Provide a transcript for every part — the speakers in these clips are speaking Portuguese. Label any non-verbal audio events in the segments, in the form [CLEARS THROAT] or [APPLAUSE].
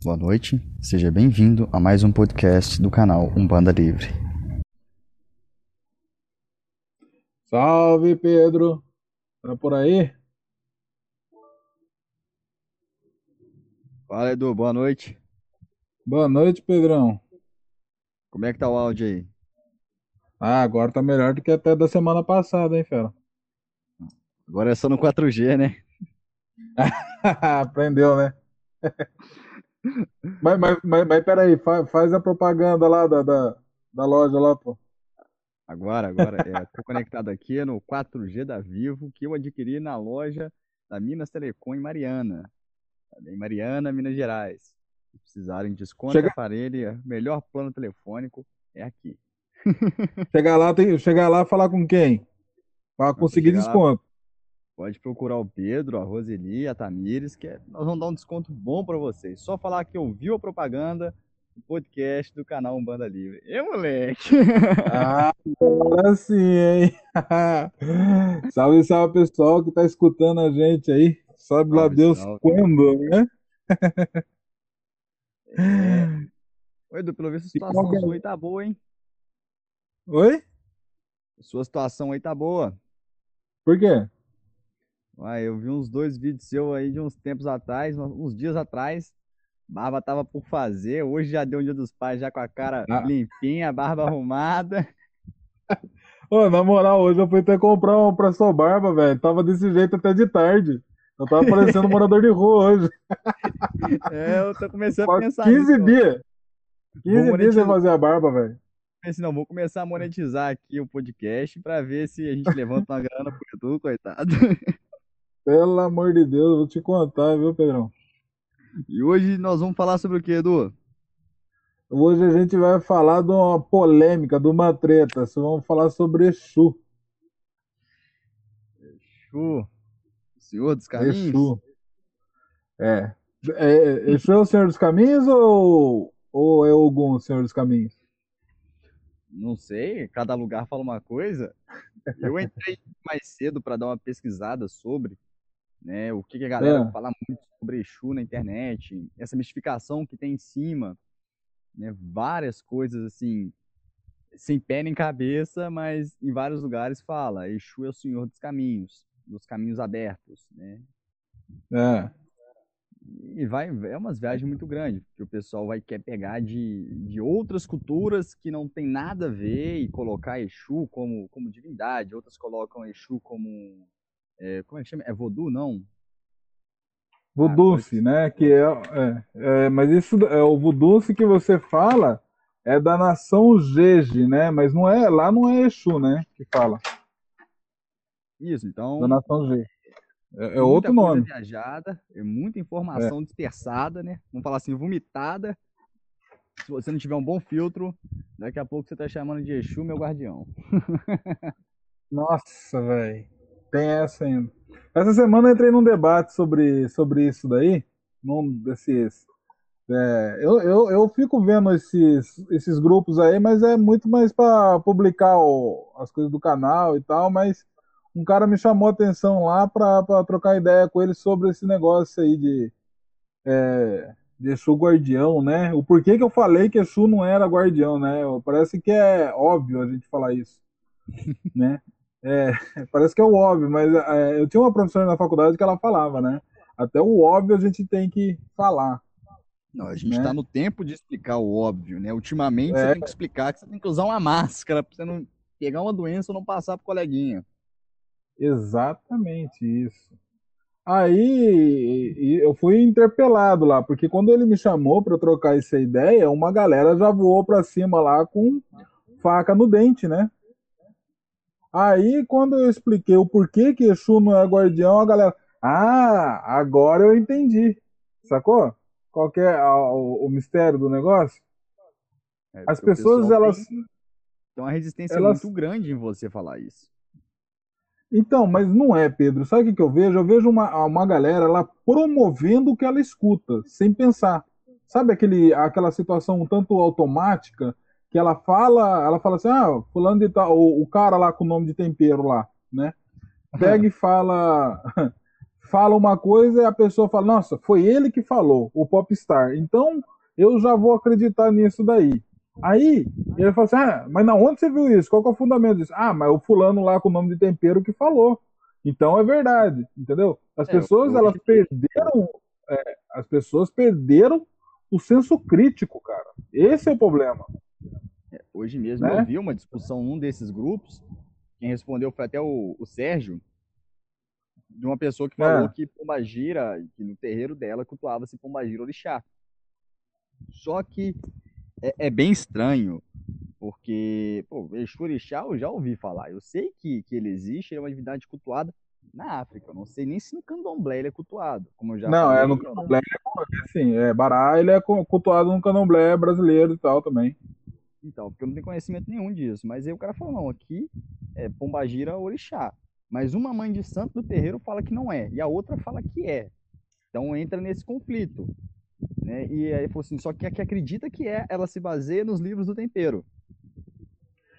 Boa noite, seja bem-vindo a mais um podcast do canal Umbanda Livre. Salve Pedro, tá por aí? Fala Edu, boa noite. Boa noite, Pedrão. Como é que tá o áudio aí? Ah, agora tá melhor do que até da semana passada, hein, fera? Agora é só no 4G, né? [LAUGHS] Aprendeu, né? [LAUGHS] mas, mas, mas, mas peraí, faz, faz a propaganda lá da, da, da loja lá, pô. Agora, agora, é, tô conectado aqui no 4G da Vivo, que eu adquiri na loja da Minas Telecom em Mariana. Em Mariana, Minas Gerais. Se precisarem de desconto Chega... aparelho, melhor plano telefônico é aqui. chegar lá, tem, chegar lá falar com quem? Para conseguir desconto. Lá, pode procurar o Pedro, a Roseli, a Tamires, que é, nós vamos dar um desconto bom para vocês. Só falar que ouviu a propaganda do podcast do canal Umbanda Livre. E moleque! Ah, agora sim, hein? [LAUGHS] salve, salve pessoal que tá escutando a gente aí. Sabe lá Deus salve. quando, né? é. Oi, Edu, pelo visto a situação sua aí tá boa, hein? Oi? Sua situação aí tá boa. Por quê? Uai, eu vi uns dois vídeos seus aí de uns tempos atrás, uns dias atrás. Barba tava por fazer, hoje já deu um dia dos pais, já com a cara ah. limpinha, barba arrumada. [LAUGHS] Ô, na moral, hoje eu fui até comprar um pra sua barba, velho. Tava desse jeito até de tarde. Eu tava parecendo um morador de rua hoje. [LAUGHS] É, eu tô começando a pensar 15 nisso. dias. 15 dias sem fazer a barba, velho pensei, não, vou começar a monetizar aqui o podcast pra ver se a gente levanta uma grana pro Edu, coitado. [LAUGHS] Pelo amor de Deus, vou te contar, viu, Pedrão? E hoje nós vamos falar sobre o que, Edu? Hoje a gente vai falar de uma polêmica, de uma treta. Vamos falar sobre Exu. Exu. Senhor dos Caminhos? Exu. É. é. Exu é o Senhor dos Caminhos ou, ou é algum Senhor dos Caminhos? não sei, cada lugar fala uma coisa. Eu entrei mais cedo para dar uma pesquisada sobre né, o que, que a galera é. fala muito sobre Exu na internet, essa mistificação que tem em cima, né, várias coisas assim, sem pé nem cabeça, mas em vários lugares fala, Exu é o senhor dos caminhos, dos caminhos abertos, né? É. E vai, é umas viagens muito grandes, que o pessoal vai querer pegar de, de outras culturas que não tem nada a ver e colocar Exu como, como divindade, outras colocam Exu como. É, como é que chama? É voodoo, não? Voodoo-se, ah, né? Que é, é, é, mas isso é o voodoo que você fala é da nação Jeje, né? Mas não é lá não é Exu, né? Que fala. Isso, então. Da nação Jeje. É, é outro nome. viajada, é muita informação é. dispersada, né? Vamos falar assim, vomitada. Se você não tiver um bom filtro, daqui a pouco você tá chamando de Exu, meu guardião. [LAUGHS] Nossa, velho. Tem essa ainda. Essa semana eu entrei num debate sobre, sobre isso daí. Num desses. É, eu, eu, eu fico vendo esses, esses grupos aí, mas é muito mais para publicar o, as coisas do canal e tal, mas um cara me chamou a atenção lá para trocar ideia com ele sobre esse negócio aí de, é, de Exu guardião, né? O porquê que eu falei que Exu não era guardião, né? Parece que é óbvio a gente falar isso, [LAUGHS] né? É, [LAUGHS] parece que é o óbvio, mas é, eu tinha uma professora na faculdade que ela falava, né? Até o óbvio a gente tem que falar. Não, a gente está né? no tempo de explicar o óbvio, né? Ultimamente é. você tem que explicar que você tem que usar uma máscara para você não pegar uma doença ou não passar pro coleguinha. Exatamente isso. Aí eu fui interpelado lá, porque quando ele me chamou para trocar essa ideia, uma galera já voou para cima lá com faca no dente, né? Aí quando eu expliquei o porquê que Exu não é guardião, a galera, ah, agora eu entendi. Sacou? Qual é o, o, mistério do negócio? É, As pessoas, elas. Tem, tem uma resistência elas... muito grande em você falar isso. Então, mas não é, Pedro. Sabe o que, que eu vejo? Eu vejo uma, uma galera lá promovendo o que ela escuta, sem pensar. Sabe aquele, aquela situação um tanto automática que ela fala, ela fala assim, ah, fulano de tal, o, o cara lá com o nome de tempero lá, né? Pega e [LAUGHS] fala, [LAUGHS] fala uma coisa e a pessoa fala, nossa, foi ele que falou, o popstar. Então, eu já vou acreditar nisso daí. Aí, ele fala assim, ah, mas na onde você viu isso? Qual é o fundamento disso? Ah, mas o fulano lá com o nome de tempero que falou. Então é verdade, entendeu? As é, pessoas, elas perderam, é, as pessoas perderam o senso crítico, cara. Esse é o problema. É, hoje mesmo né? eu vi uma discussão num desses grupos, quem respondeu foi até o, o Sérgio, de uma pessoa que falou é. que Pombagira, que no terreiro dela cultuava-se Pombagira Orixá. Só que é, é, bem estranho, porque, pô, Exu Orixá eu já ouvi falar. Eu sei que, que ele existe, ele é uma divindade cultuada na África. Eu não sei nem se no candomblé ele é cultuado, como eu já Não, falei, é no candomblé, é, sim, é, Bará ele é cultuado no candomblé brasileiro e tal também. Então, porque eu não tenho conhecimento nenhum disso. Mas aí o cara falou, não, aqui é Pombagira Orixá. Mas uma mãe de santo do terreiro fala que não é, e a outra fala que é. Então entra nesse conflito. Né? E aí falou assim, só que a que acredita que é, ela se baseia nos livros do tempero.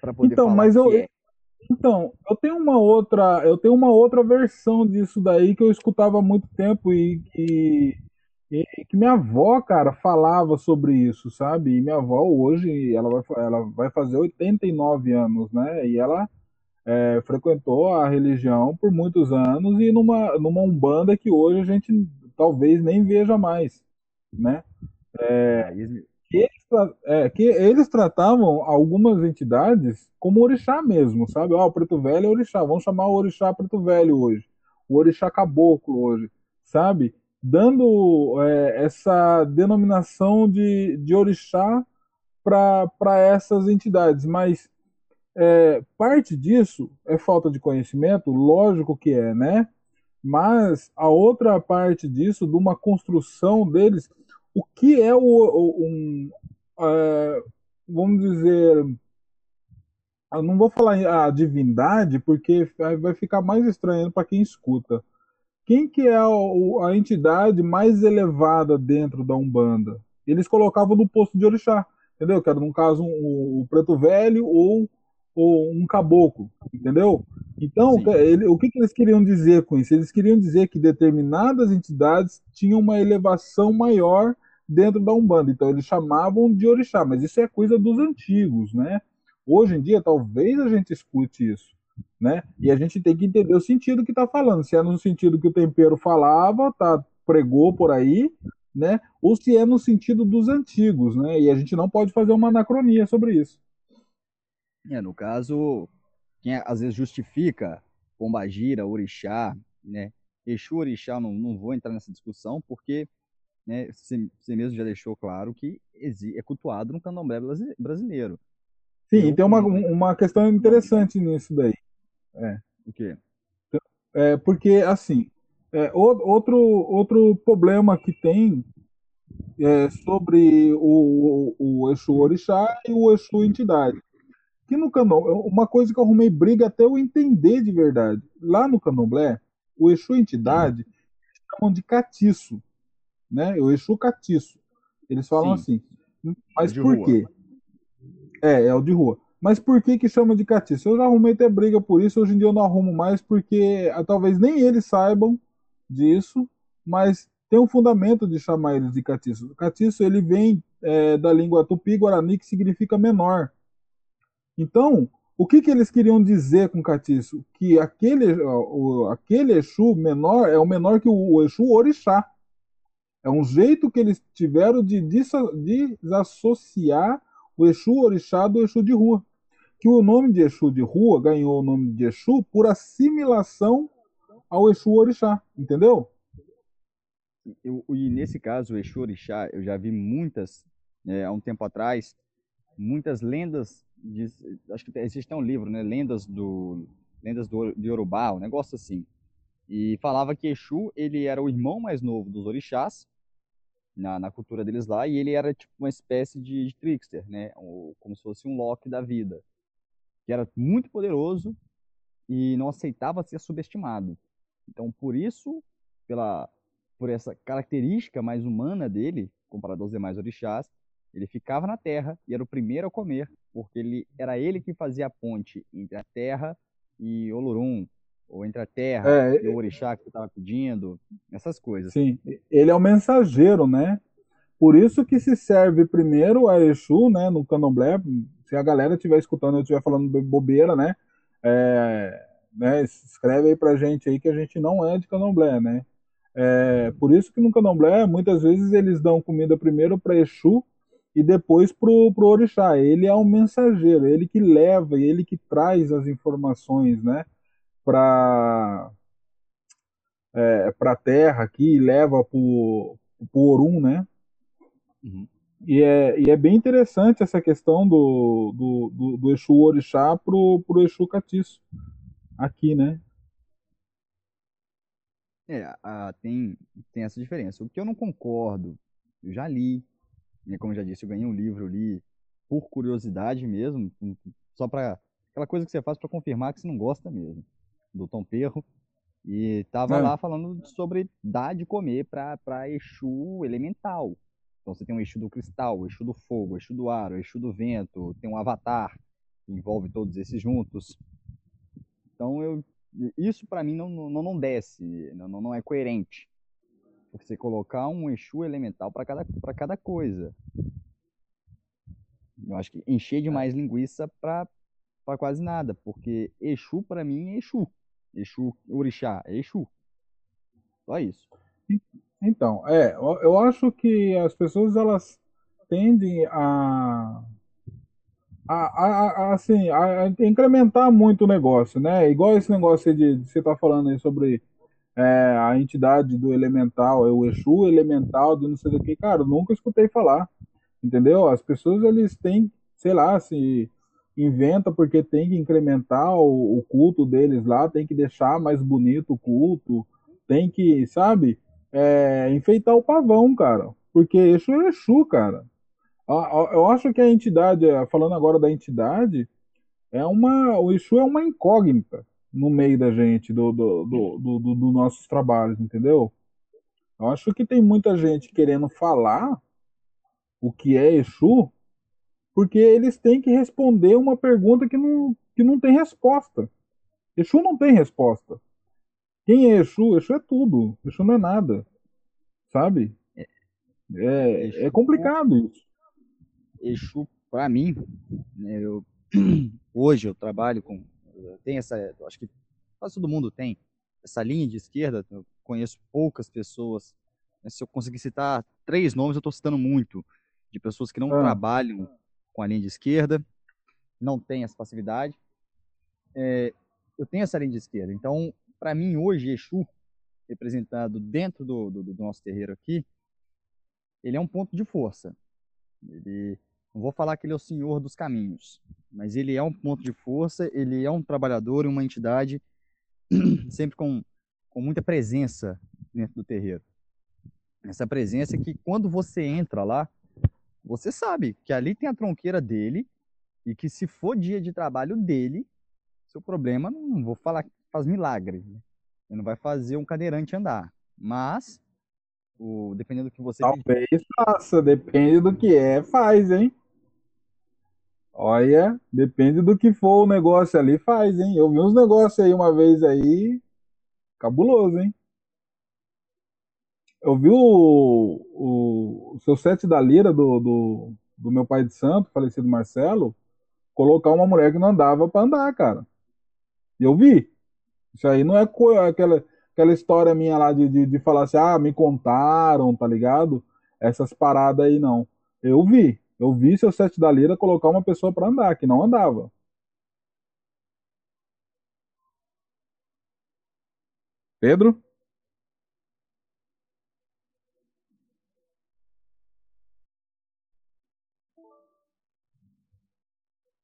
Para poder então, mas eu, é. então, eu tenho uma outra, eu tenho uma outra versão disso daí que eu escutava há muito tempo e que e que minha avó, cara, falava sobre isso, sabe? E minha avó hoje, ela vai, ela vai fazer 89 anos, né? E ela é, frequentou a religião por muitos anos e numa, numa umbanda que hoje a gente talvez nem veja mais né? É, que, eles, é, que eles tratavam algumas entidades como orixá mesmo, sabe? Ó, oh, preto velho é orixá, vamos chamar o orixá preto velho hoje, o orixá caboclo hoje, sabe? Dando é, essa denominação de, de orixá para essas entidades, mas é, parte disso é falta de conhecimento, lógico que é, né? Mas a outra parte disso, de uma construção deles, o que é o, o um, uh, vamos dizer, eu não vou falar a divindade, porque vai ficar mais estranho para quem escuta. Quem que é a, a, entidade mais elevada dentro da Umbanda? Eles colocavam no posto de orixá, entendeu? Que era, no caso, um, um preto velho ou, ou um caboclo, entendeu? Então, ele, o que, que, eles queriam dizer com isso? Eles queriam dizer que determinadas entidades tinham uma elevação maior dentro da Umbanda. Então, eles chamavam de orixá, mas isso é coisa dos antigos, né? Hoje em dia, talvez a gente escute isso, né? E a gente tem que entender o sentido que está falando. Se é no sentido que o tempero falava, tá, pregou por aí, né? Ou se é no sentido dos antigos, né? E a gente não pode fazer uma anacronia sobre isso. É, no caso, quem às vezes justifica Pombagira, Orixá, né? Exu, Orixá, não, não vou entrar nessa discussão, porque né, você, você mesmo já deixou claro que é cultuado no candomblé brasileiro. Sim, e tem uma, uma questão interessante nisso daí. É. O quê? É, porque, assim, é, outro, outro problema que tem é sobre o, o, o Exu Orixá e o Exu Entidade que no candomblé, uma coisa que eu arrumei briga até eu entender de verdade. Lá no candomblé, o Exu entidade chamam de catiço, né? O Exu catiço. Eles falam Sim. assim. Mas por rua. quê? É, é o de rua. Mas por que que chama de catiço? Eu já arrumei até briga por isso, hoje em dia eu não arrumo mais, porque ah, talvez nem eles saibam disso, mas tem um fundamento de chamar eles de catiço. Catiço, ele vem é, da língua tupi-guarani, que significa menor. Então, o que, que eles queriam dizer com catiço? Que aquele, o, aquele Exu menor é o menor que o, o Exu Orixá. É um jeito que eles tiveram de desassociar o Exu Orixá do Exu de rua. Que o nome de Exu de rua ganhou o nome de Exu por assimilação ao Exu Orixá, entendeu? Eu, e nesse caso, o Exu Orixá, eu já vi muitas, é, há um tempo atrás, muitas lendas de, acho que existe um livro, né, Lendas do Lendas do de Yorubá, um negócio assim. E falava que Exu, ele era o irmão mais novo dos orixás na, na cultura deles lá, e ele era tipo uma espécie de, de trickster, né, como se fosse um Loki da vida, que era muito poderoso e não aceitava ser subestimado. Então, por isso, pela por essa característica mais humana dele, comparado aos demais orixás, ele ficava na terra e era o primeiro a comer, porque ele era ele que fazia a ponte entre a terra e Olorum, ou entre a terra é, e o orixá que estava pedindo, essas coisas. Sim, ele é o mensageiro, né? Por isso que se serve primeiro a Exu, né, no candomblé, se a galera estiver escutando eu estiver falando bobeira, né, é, né, escreve aí pra gente aí que a gente não é de candomblé, né. É, por isso que no candomblé, muitas vezes eles dão comida primeiro para Exu e depois pro, pro orixá. Ele é o mensageiro, ele que leva, ele que traz as informações, né, para é, para a terra aqui, leva pro, pro Orum, né? Uhum. E, é, e é bem interessante essa questão do, do, do, do Exu Orixá pro, pro Exu Catiço, aqui, né? É, a, tem, tem essa diferença. O que eu não concordo, eu já li, né, como já disse, eu ganhei um livro, li por curiosidade mesmo, só para aquela coisa que você faz para confirmar que você não gosta mesmo do Tom Perro. E tava é. lá falando sobre dar de comer para Exu elemental. Então você tem o Exu do cristal, o Exu do fogo, o Exu do ar, o Exu do vento, tem um avatar que envolve todos esses juntos. Então eu isso para mim não, não, não desce, não, não é coerente. Você colocar um Exu elemental para cada, cada coisa. Eu acho que encher demais linguiça para quase nada, porque Exu para mim é Exu. Exu, Orixá, é Exu. Só isso. Então, é, eu acho que as pessoas elas tendem a, a, a, a assim, a incrementar muito o negócio, né? Igual esse negócio de, de você tá falando aí sobre é, a entidade do elemental, é o Exu elemental de não sei o que, cara, nunca escutei falar, entendeu? As pessoas eles têm, sei lá, se inventa porque tem que incrementar o, o, culto deles lá, tem que deixar mais bonito o culto, tem que, sabe, é, enfeitar o pavão, cara. Porque Exu é Exu, cara. Eu acho que a entidade, falando agora da entidade, é uma, o Exu é uma incógnita no meio da gente, do, do, do, do, do nossos trabalhos, entendeu? Eu acho que tem muita gente querendo falar o que é Exu, porque eles têm que responder uma pergunta que não, que não tem resposta. Exu não tem resposta. Quem é Exu? Exu é tudo. Exu não é nada. Sabe? É, é, é complicado isso. Exu, para mim, né, eu, [CLEARS THROAT] hoje eu trabalho com. Tem essa. Acho que quase todo mundo tem essa linha de esquerda. Eu conheço poucas pessoas. Né, se eu conseguir citar três nomes, eu estou citando muito. De pessoas que não ah. trabalham com a linha de esquerda, não tem essa passividade. É, eu tenho essa linha de esquerda. Então, para mim, hoje, Exu, representado dentro do, do, do, nosso terreiro aqui, ele é um ponto de força. Ele, não vou falar que ele é o senhor dos caminhos, mas ele é um ponto de força, ele é um trabalhador uma entidade [CLEARS THROAT] sempre com, com muita presença dentro do terreiro. Essa presença que quando você entra lá, você sabe que ali tem a tronqueira dele e que se for dia de trabalho dele, seu problema, não vou falar faz milagre. Né? Ele não vai fazer um cadeirante andar. Mas, o, dependendo do que você... Talvez faça, depende do que é, faz, hein? Olha, depende do que for o negócio ali, faz, hein? Eu vi uns negócios aí uma vez aí, cabuloso, hein? Eu vi o, o, o seu set da lira do, do, do, meu pai de santo, falecido Marcelo, colocar uma mulher que não andava para andar, cara. E eu vi. Isso aí não é aquela, aquela história minha lá de, de, de falar assim, ah, me contaram, tá ligado? Essas paradas aí não. Eu vi. Eu vi seu set da lira colocar uma pessoa para andar, que não andava. Pedro?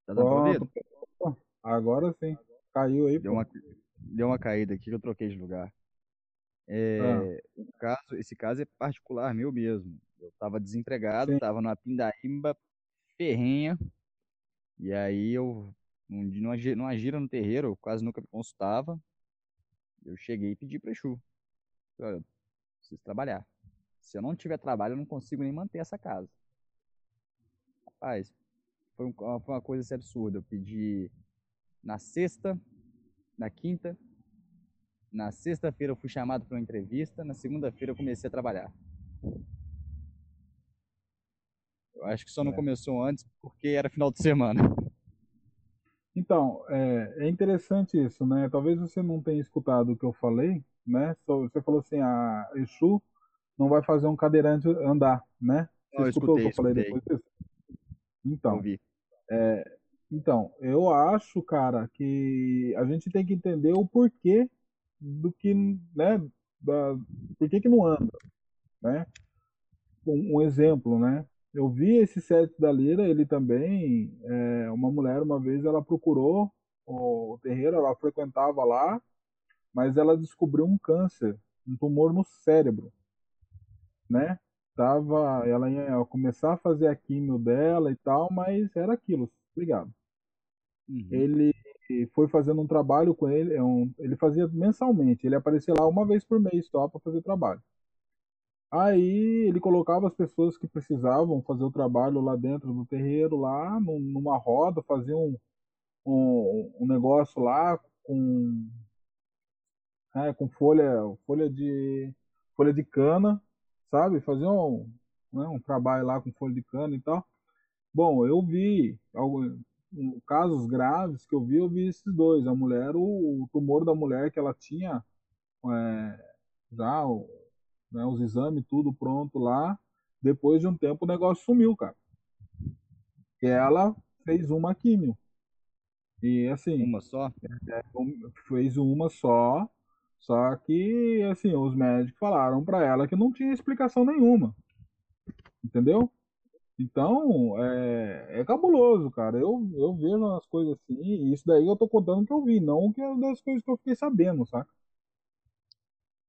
Tá ouvir? Agora sim. Caiu aí. Deu uma, deu uma caída aqui que eu troquei de lugar. É, ah. caso, esse caso é particular meu mesmo. Eu tava desempregado, sim. tava numa pindaíba ferrenha. E aí eu não, não agira no terreiro, eu quase nunca me consultava. Eu cheguei e pedi para Exu. Olha, preciso trabalhar. Se eu não tiver trabalho, eu não consigo nem manter essa casa. Rapaz, foi, uma, foi uma coisa assim, absurda. Eu pedi na sexta, na quinta, Na sexta-feira eu fui chamado para uma entrevista, na segunda-feira eu comecei a trabalhar. Eu acho que só não é. começou antes porque era final de semana. Então, é, é, interessante isso, né? Talvez você não tenha escutado o que eu falei, né? Você falou assim, a Exu não vai fazer um cadeirante andar, né? Você não, escutou o que eu falei escutei. depois disso? Então, é, então, eu acho, cara, que a gente tem que entender o porquê do que, né, da, por que que não anda, né? Um, um exemplo, né? Eu vi esse set da Lira, ele também, é, uma mulher uma vez ela procurou o terreiro, ela frequentava lá, mas ela descobriu um câncer, um tumor no cérebro, né? Tava, ela ia começar a fazer a químio dela e tal, mas era aquilo, ligado. Uhum. Ele foi fazendo um trabalho com ele, é um, ele fazia mensalmente, ele aparecia lá uma vez por mês só para fazer trabalho. Aí ele colocava as pessoas que precisavam fazer o trabalho lá dentro do terreiro, lá numa roda, fazia um, um, um negócio lá com, é, com folha, folha de folha de cana, sabe? Fazia um, né, um trabalho lá com folha de cana e tal. Bom, eu vi casos graves que eu vi, eu vi esses dois. A mulher, o, o tumor da mulher que ela tinha é, já né, os exames, tudo pronto lá. Depois de um tempo o negócio sumiu, cara. E ela fez uma químio. E assim. Uma só? É, fez uma só. Só que, assim, os médicos falaram para ela que não tinha explicação nenhuma. Entendeu? Então, é, é cabuloso, cara. Eu, eu vejo as coisas assim, e isso daí eu tô contando que eu vi, não que é das coisas que eu fiquei sabendo, saca?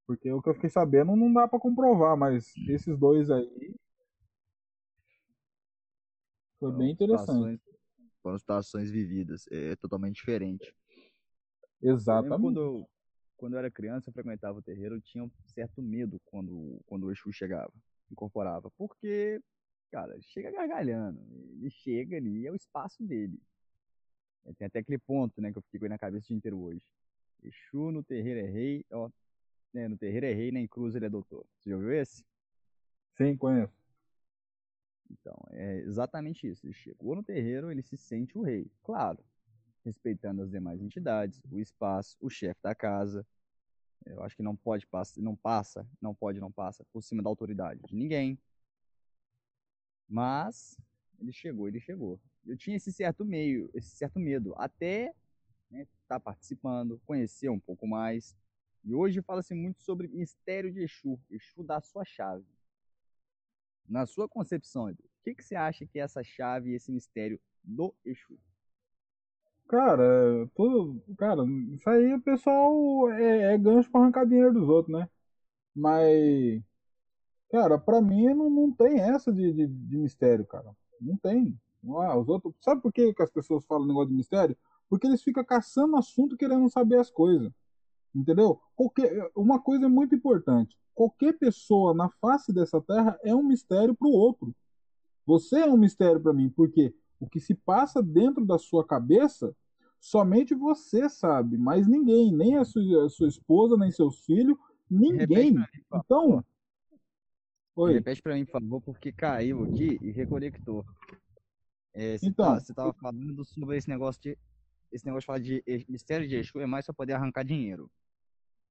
Porque o que eu fiquei sabendo não dá para comprovar, mas esses dois aí. Foi bem interessante. Foram situações vividas, é, é totalmente diferente. Exatamente. Quando eu, quando eu era criança, eu frequentava o terreiro, eu tinha um certo medo quando, quando o Exu chegava, incorporava. Porque, cara, chega gargalhando. Ele chega ali, é o espaço dele. Tem até aquele ponto, né, que eu fiquei com ele na cabeça o dia inteiro hoje. Exu no terreiro é rei, ó, né, no terreiro é rei, nem cruz ele é doutor. Você já ouviu esse? Sim, conheço. Então, é exatamente isso. Ele chegou no terreiro, ele se sente o rei. Claro, respeitando as demais entidades, o espaço, o chefe da casa. Eu acho que não pode passar, não passa, não pode, não passa por cima da autoridade de ninguém. Mas ele chegou, ele chegou. Eu tinha esse certo meio, esse certo medo, até estar né, tá participando, conhecer um pouco mais. E hoje fala-se muito sobre mistério de Exu, Exu da sua chave. Na sua concepção, o que, que você acha que é essa chave esse mistério do Exu? Cara, tudo, cara, isso aí o pessoal é, é gancho para arrancar dinheiro dos outros, né? Mas, cara, pra mim não, não tem essa de, de, de mistério, cara. Não tem. Ah, os outros, sabe por que, que as pessoas falam negócio de mistério? Porque eles ficam caçando assunto querendo saber as coisas. Entendeu? Qualquer, uma coisa é muito importante. Qualquer pessoa na face dessa terra é um mistério para o outro. Você é um mistério para mim, porque o que se passa dentro da sua cabeça, somente você sabe, mas ninguém, nem a sua, a sua esposa, nem seus filhos, ninguém. Então. Oi. Repete para mim, por favor, porque caiu aqui e reconectou. É, você então, estava tá, falando sobre esse negócio de esse negócio de falar de mistério de Exu é mais para poder arrancar dinheiro.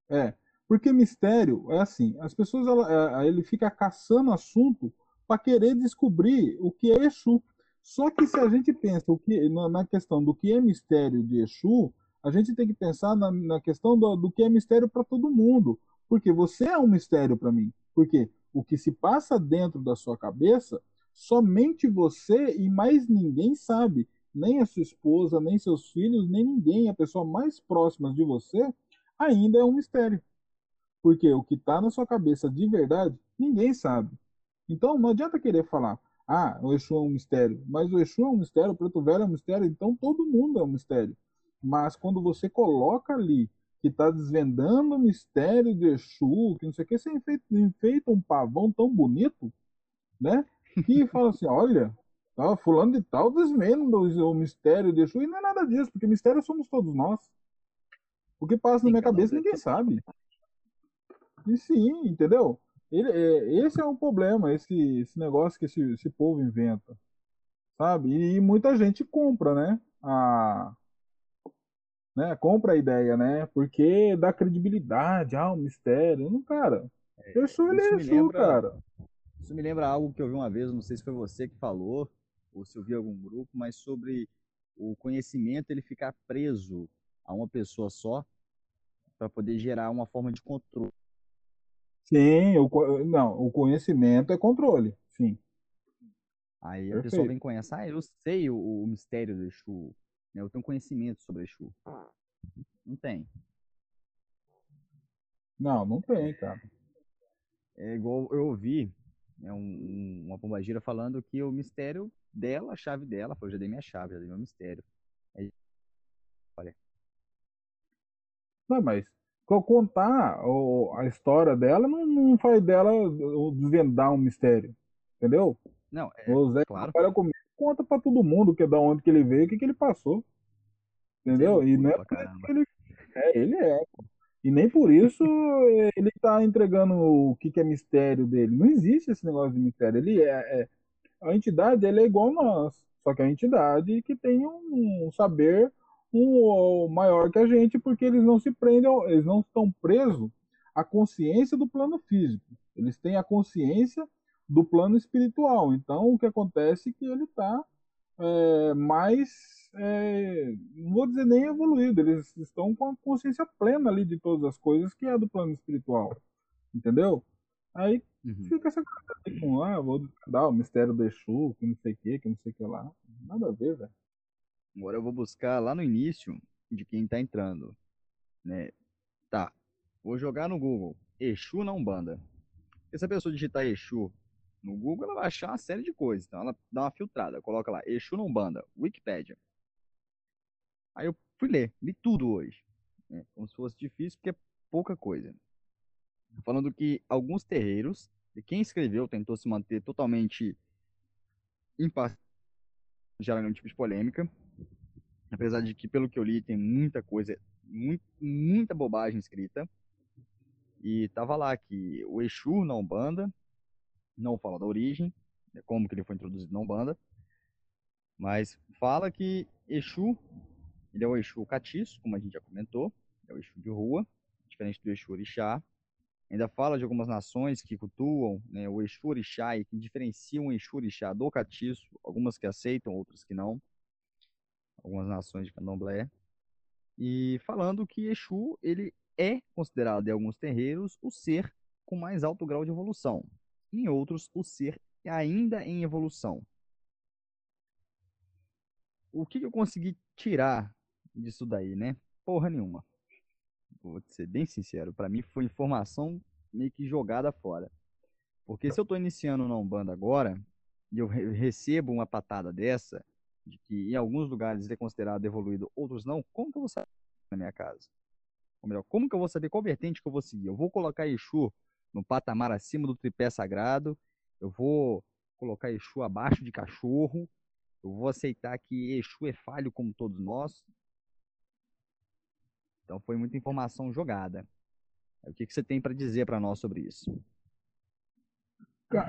É, porque mistério é assim, as pessoas ela, é, ele fica caçando assunto para querer descobrir o que é Exu. Só que se a gente pensa o que, na, questão do que é mistério de Exu, a gente tem que pensar na, na questão do, do que é mistério para todo mundo. Porque você é um mistério para mim. Porque o que se passa dentro da sua cabeça, somente você e mais ninguém sabe. Nem a sua esposa, nem seus filhos, nem ninguém, a pessoa mais próxima de você, ainda é um mistério. Porque o que está na sua cabeça de verdade, ninguém sabe. Então não adianta querer falar, ah, o Exu é um mistério. Mas o Exu é um mistério, o Preto Velho é um mistério, então todo mundo é um mistério. Mas quando você coloca ali que está desvendando o mistério de Exu, que não sei o que, você enfeita, enfeita um pavão tão bonito, né? Que [LAUGHS] fala assim, olha, tá, fulano de tal desvenda o mistério de Exu, e não é nada disso, porque mistério somos todos nós. O que passa na minha cabeça ninguém sabe. E sim, entendeu? Ele, é, esse é o problema, esse, esse negócio que esse, esse povo inventa. Sabe? E, e muita gente compra, né? A, né? Compra a ideia, né? Porque dá credibilidade, ah, o mistério. Não, cara. É, Exu, ele é Exu, cara. Isso me lembra algo que eu vi uma vez, não sei se foi você que falou, ou se eu vi algum grupo, mas sobre o conhecimento ele ficar preso a uma pessoa só para poder gerar uma forma de controle. Sim, o, não, o conhecimento é controle, sim. Aí a pessoa vem conhecer, ah, eu sei o, o mistério do Exu, né? eu tenho conhecimento sobre Exu. Não tem. Não, não tem, cara. É igual eu ouvi né, um, um, uma pombagira falando que o mistério dela, a chave dela, falou, já dei minha chave, já dei meu mistério. Aí, olha. Não, mas contar a história dela não, não faz dela desvendar um mistério. Entendeu? Não, é, o Zé claro. trabalha comigo, conta pra todo mundo que é da onde que ele veio, o que, que ele passou. Entendeu? Sim, e não é ele. É, ele é. E nem por isso [LAUGHS] ele tá entregando o que, que é mistério dele. Não existe esse negócio de mistério. Ele é, é a entidade ele é igual a nós, só que a entidade que tem um saber um, maior que a gente, porque eles não se prendem, eles não estão presos à consciência do plano físico. Eles têm a consciência do plano espiritual. Então, o que acontece é que ele está é, mais, é, não vou dizer nem evoluído, eles estão com a consciência plena ali de todas as coisas que é do plano espiritual. Entendeu? Aí uhum. fica essa coisa com, ah, vou dar o mistério do Exu, que não sei o que, que não sei o que lá. Nada a ver, velho. Agora eu vou buscar lá no início de quem tá entrando. Né? Tá. Vou jogar no Google. Exu na Umbanda. Se a pessoa digitar Exu no Google, ela vai achar uma série de coisas. Então ela dá uma filtrada. Coloca lá, Exu Umbanda, Wikipedia. Aí eu fui ler. Li tudo hoje. Né? Como se fosse difícil, porque é pouca coisa falando que alguns terreiros, e quem escreveu tentou se manter totalmente imparcial, gerar nenhum tipo de polêmica, apesar de que, pelo que eu li, tem muita coisa, muito, muita bobagem escrita, e tava lá que o Exu na Umbanda, não fala da origem, né, como que ele foi introduzido na Umbanda, mas fala que Exu, ele é o Exu catiço, como a gente já comentou, é o Exu de rua, diferente do Exu orixá, Ainda fala de algumas nações que cultuam né, o Exu Orixá e que diferenciam o Exu Orixá do catiço, algumas que aceitam, outras que não, algumas nações de candomblé. E falando que Exu ele é considerado em alguns terreiros o ser com mais alto grau de evolução, em outros o ser ainda em evolução. O que eu consegui tirar disso daí, né? Porra nenhuma vou ser bem sincero, para mim foi informação meio que jogada fora. Porque se eu estou iniciando na Umbanda agora, e eu recebo uma patada dessa, de que em alguns lugares é considerado evoluído, outros não, como que eu vou saber na minha casa? Ou melhor, como que eu vou saber qual vertente que eu vou seguir? Eu vou colocar Exu no patamar acima do tripé sagrado, eu vou colocar Exu abaixo de cachorro, eu vou aceitar que Exu é falho como todos nós, então foi muita informação jogada. O que, que você tem para dizer para nós sobre isso?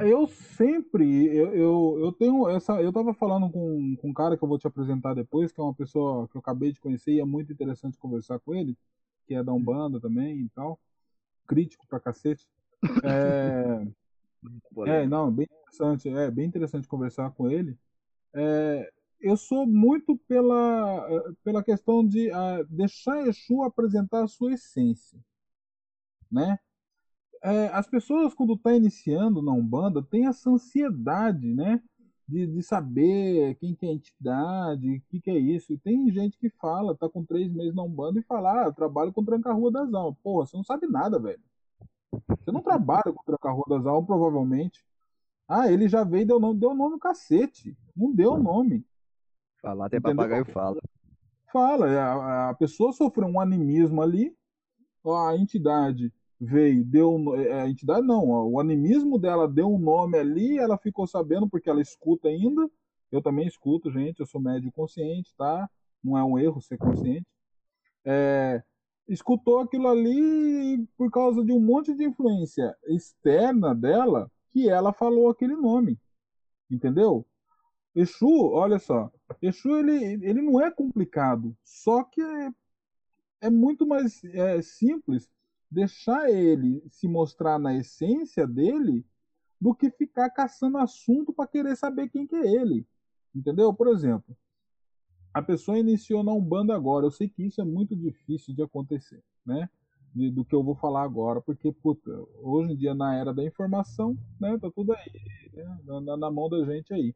Eu sempre, eu, eu, eu tenho essa, eu estava falando com, com um cara que eu vou te apresentar depois, que é uma pessoa que eu acabei de conhecer e é muito interessante conversar com ele, que é da Umbanda também e tal, crítico pra cacete. É, é não, bem interessante, é bem interessante conversar com ele. É, eu sou muito pela, pela questão de uh, deixar Exu apresentar a sua essência, né? É, as pessoas quando estão tá iniciando na Umbanda têm essa ansiedade, né? De, de saber quem que é a entidade, o que, que é isso. E tem gente que fala, tá com três meses na Umbanda e fala, ah, trabalho com Tranca-Rua das Almas. Porra, você não sabe nada, velho. Você não trabalha com Tranca-Rua das Almas, provavelmente. Ah, ele já veio e deu nome, deu nome no cacete. Não deu nome. Falar até Entendeu? papagaio fala. Fala, é, a, a pessoa sofreu um animismo ali, a entidade veio, deu. É, a entidade não, o animismo dela deu um nome ali, ela ficou sabendo porque ela escuta ainda. Eu também escuto, gente, eu sou médio consciente, tá? Não é um erro ser consciente. É, escutou aquilo ali por causa de um monte de influência externa dela que ela falou aquele nome. Entendeu? Exu, olha só, Exu ele, ele não é complicado, só que é, é muito mais é, simples deixar ele se mostrar na essência dele do que ficar caçando assunto para querer saber quem que é ele. Entendeu? Por exemplo, a pessoa iniciou na Umbanda agora. Eu sei que isso é muito difícil de acontecer, né? De, do que eu vou falar agora, porque, puta, hoje em dia, na era da informação, né? Tá tudo aí, né, na, na, mão da gente aí.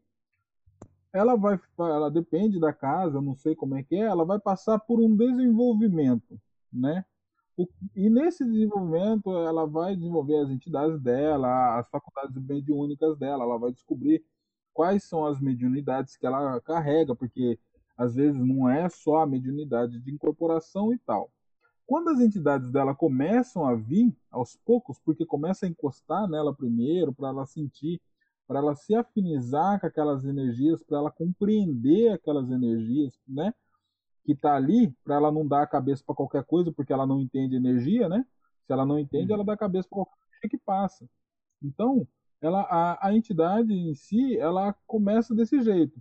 Ela vai, ela depende da casa, não sei como é que é, ela vai passar por um desenvolvimento, né? O, e nesse desenvolvimento, ela vai desenvolver as entidades dela, as faculdades mediúnicas dela, ela vai descobrir quais são as mediunidades que ela carrega, porque às vezes não é só a mediunidade de incorporação e tal. Quando as entidades dela começam a vir aos poucos, porque começa a encostar nela primeiro, para ela sentir, para ela se afinizar com aquelas energias, para ela compreender aquelas energias, né? Que tá ali, para ela não dar a cabeça para qualquer coisa, porque ela não entende energia, né? Se ela não entende, hum. ela dá a cabeça para qualquer coisa que passa. Então, ela, a, a entidade em si, ela começa desse jeito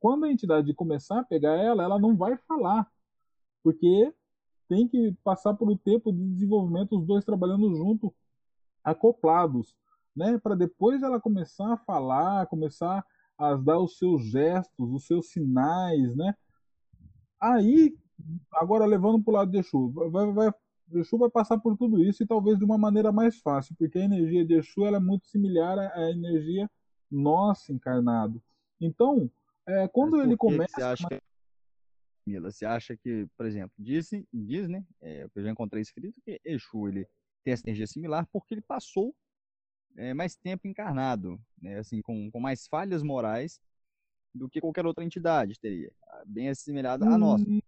quando a entidade começar a pegar ela, ela não vai falar, porque tem que passar por um tempo de desenvolvimento, os dois trabalhando junto, acoplados, né? Para depois ela começar a falar, começar a dar os seus gestos, os seus sinais, né? Aí, agora levando para o lado de Exu, vai, vai, Exu vai passar por tudo isso e talvez de uma maneira mais fácil, porque a energia de Exu ela é muito similar à energia nossa encarnado. Então, é, quando ele começa. Você acha que, Mila, você acha que, por exemplo, diz né? É, eu já encontrei escrito que Exu ele tem essa energia similar porque ele passou é, mais tempo encarnado, né? Assim, com, com mais falhas morais do que qualquer outra entidade teria, bem assimilada à nossa. Hum,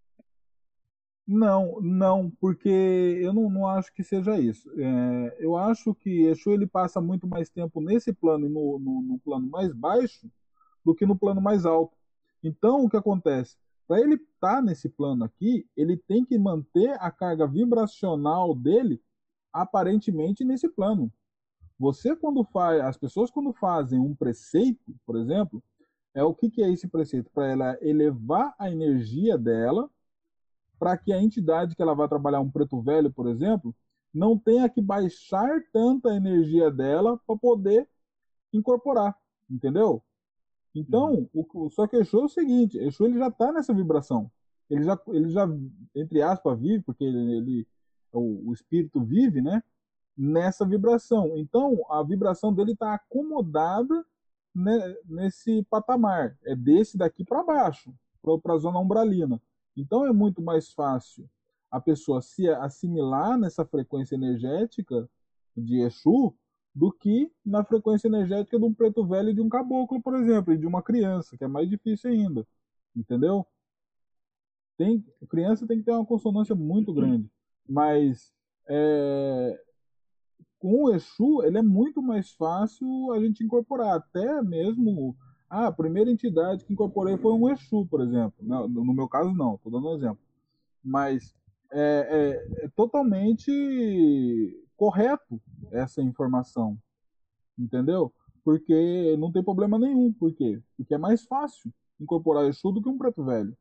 não, não, porque eu não, não acho que seja isso. É, eu acho que Exu ele passa muito mais tempo nesse plano e no, no, no plano mais baixo do que no plano mais alto. Então, o que acontece? Para ele estar tá nesse plano aqui, ele tem que manter a carga vibracional dele aparentemente nesse plano. Você quando faz, as pessoas quando fazem um preceito, por exemplo, é o que, que é esse preceito? Para ela elevar a energia dela, para que a entidade que ela vai trabalhar, um preto velho, por exemplo, não tenha que baixar tanta energia dela para poder incorporar, entendeu? Então, uhum. o, só que Exu é o seguinte, Exu ele já está nessa vibração. Ele já, ele já, entre aspas, vive, porque ele, ele o, o, espírito vive, né? Nessa vibração. Então, a vibração dele está acomodada né, nesse patamar. É desse daqui para baixo, para a zona umbralina. Então, é muito mais fácil a pessoa se assimilar nessa frequência energética de Exu do que na frequência energética de um preto velho e de um caboclo, por exemplo, e de uma criança, que é mais difícil ainda. Entendeu? Tem, criança tem que ter uma consonância muito grande. Mas é, com o Exu, ele é muito mais fácil a gente incorporar. Até mesmo. Ah, a primeira entidade que incorporei foi um Exu, por exemplo. No, no meu caso, não, estou dando um exemplo. Mas é, é, é totalmente correto essa informação. Entendeu? Porque não tem problema nenhum. Por quê? Porque é mais fácil incorporar Exu do que um preto velho.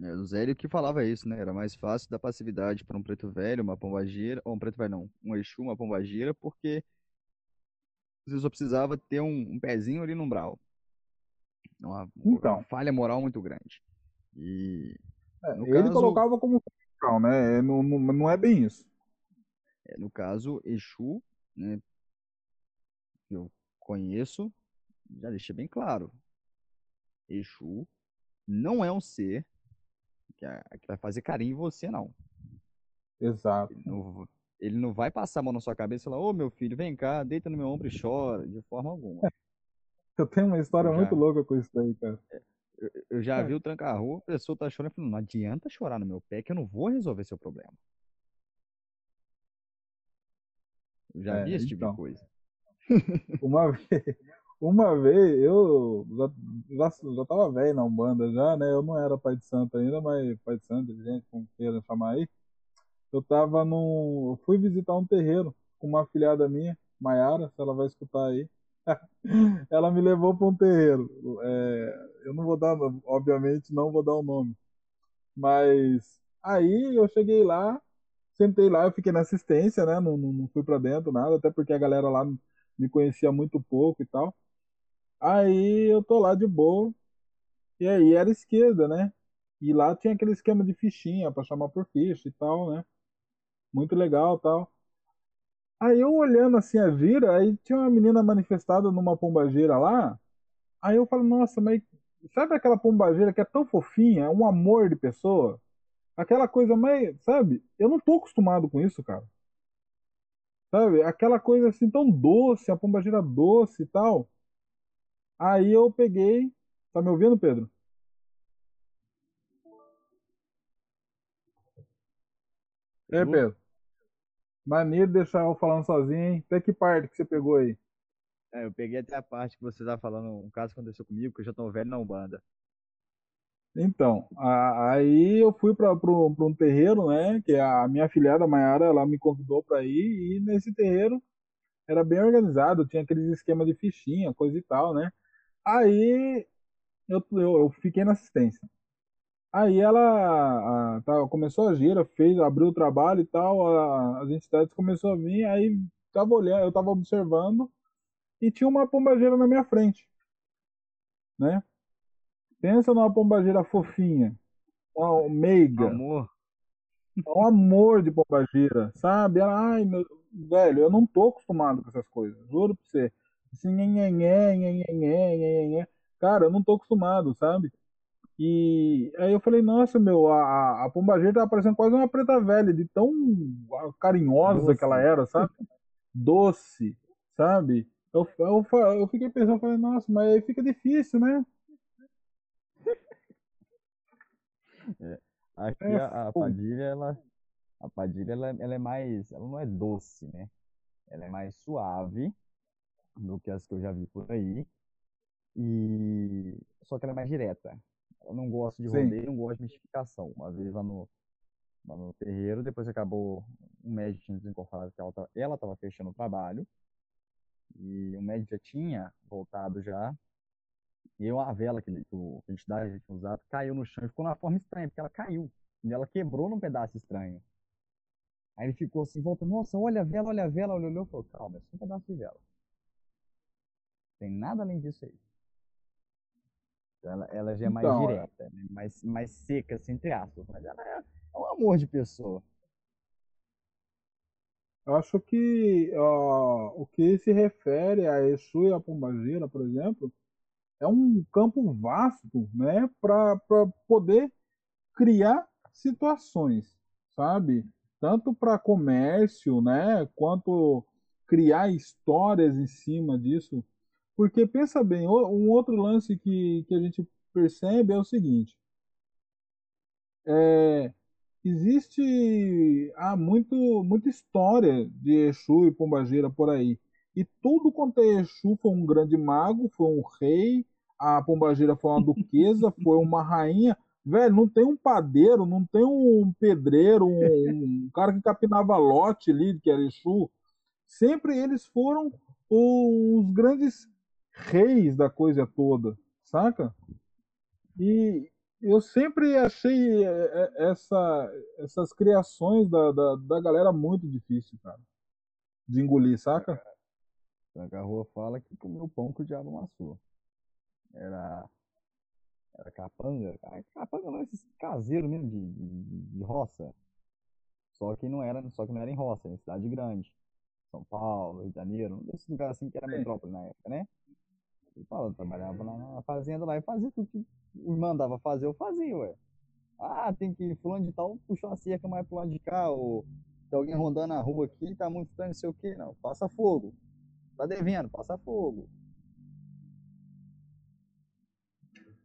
É, o Zélio que falava isso, né? Era mais fácil dar passividade para um preto velho, uma pombagira, ou um preto velho não, um Exu, uma pombagira, porque você só precisava ter um, um pezinho ali no umbral. Uma, então. uma falha moral muito grande. E é, ele caso... colocava como né? Não, não, não é bem isso. É, no caso, Exu, né, que eu conheço, já deixei bem claro. Exu não é um ser que, que vai fazer carinho em você, não. Exato. Ele não, ele não vai passar a mão na sua cabeça e falar, ô meu filho, vem cá, deita no meu ombro e chora, de forma alguma. [LAUGHS] Eu tenho uma história já, muito louca com isso daí, cara. É, eu, eu já é. vi o tranca-rua, a pessoa tá chorando, falando, não adianta chorar no meu pé que eu não vou resolver seu problema. Já é, vi esse tipo de então. coisa. [LAUGHS] Uma vez, uma vez, eu já, já, já tava velho na Umbanda já, né? Eu não era pai de santo ainda, mas pai de santo, gente, como queiram chamar aí. Eu tava num. Eu fui visitar um terreiro com uma afilhada minha, Maiara, se ela vai escutar aí. [LAUGHS] ela me levou para um terreiro. É, eu não vou dar, obviamente, não vou dar o nome. Mas aí eu cheguei lá, sentei lá, eu fiquei na assistência, né? Não, não, não fui para dentro, nada, até porque a galera lá me conhecia muito pouco e tal. Aí eu tô lá de boa. E aí era esquerda, né? E lá tinha aquele esquema de fichinha para chamar por ficha e tal, né? Muito legal tal. Aí eu olhando assim a gira, aí tinha uma menina manifestada numa pombageira lá. Aí eu falo, nossa, mas sabe aquela pombageira que é tão fofinha, é um amor de pessoa? Aquela coisa mais, sabe? Eu não tô acostumado com isso, cara. Sabe? Aquela coisa assim tão doce, a pombageira doce e tal. Aí eu peguei. Tá me ouvindo, Pedro? É, Pedro. Maneiro deixar eu falando sozinho, hein? Até que parte que você pegou aí? É, eu peguei até a parte que você tá falando, um caso que aconteceu comigo, que eu já tô velho na Umbanda. Então, a, aí eu fui para um terreiro, né? Que a minha filhada Maiara, ela me convidou para ir, e nesse terreiro era bem organizado, tinha aqueles esquema de fichinha, coisa e tal, né? Aí eu, eu, eu fiquei na assistência. Aí ela a, tá, começou a gira, fez, abriu o trabalho e tal, a, as entidades começou a vir, aí tava olhando, eu tava observando e tinha uma pombageira na minha frente, né? Pensa numa pombageira fofinha, uma meiga. Amor. Um amor de pombageira, sabe? Ela, ai, meu, velho, eu não tô acostumado com essas coisas, juro pra você. Assim, nhenhenhé, nhenhenhé, nhenhenhé. Cara, eu não tô acostumado, sabe? E aí eu falei, nossa, meu, a, a pombageira tá parecendo quase uma preta velha, de tão carinhosa Doce. que ela era, sabe? Doce, sabe? Eu, eu, eu fiquei pensando, falei, nossa, mas aí fica difícil, né? É, aqui é, a, a Padilha, ela, a Padilha, ela, ela é mais, ela não é doce, né? Ela é mais suave do que as que eu já vi por aí. E só que ela é mais direta. Eu não gosto de rodeio, não gosto de mistificação. Uma vez lá no, lá no terreiro, depois acabou um médico tinha desincorporado que ela estava fechando o trabalho. E o médico já tinha voltado já. E a vela que, que a entidade tinha usado caiu no chão e ficou numa forma estranha, porque ela caiu. E ela quebrou num pedaço estranho. Aí ele ficou assim, volta, nossa, olha a vela, olha a vela, olhou, olhou e falou, calma, é só um pedaço de vela. Tem nada além disso aí. Ela, ela já é mais então, direta, né? mais, mais seca, assim, entre aspas. Mas ela é, é um amor de pessoa. Eu acho que ó, o que se refere a Exu e a Pombagira, por exemplo, é um campo vasto, né, para poder criar situações, sabe? Tanto para comércio, né, quanto criar histórias em cima disso porque pensa bem, um outro lance que, que a gente percebe é o seguinte: é, existe há muito, muita história de Exu e Pombagira por aí. E tudo quanto é Exu foi um grande mago, foi um rei, a Pombagira foi uma duquesa, [LAUGHS] foi uma rainha. Velho, não tem um padeiro, não tem um pedreiro, um, um cara que capinava lote ali, que era Exu. Sempre eles foram os grandes reis da coisa toda, saca? E eu sempre achei é, é, essa, essas criações da, da, da galera muito difícil, cara. De engolir, saca? A rua fala que comeu pão que o diabo amassou. Era. Era capanga. Capanga não, esses caseiros mesmo de, de, de, roça. Só que não era, só que não era em roça, era em cidade grande. São Paulo, Rio de Janeiro, um desses lugares assim que era metrópole na época, né? Ele fala, trabalhava na fazenda lá e fazia tudo que mandava fazer, eu fazia, ué. Ah, tem que fulano de tal puxar a cerca mais pro lado de cá, ou tem alguém rondando a rua aqui, tá muito estranho, não sei o que, não. Passa fogo. Tá devendo, passa fogo.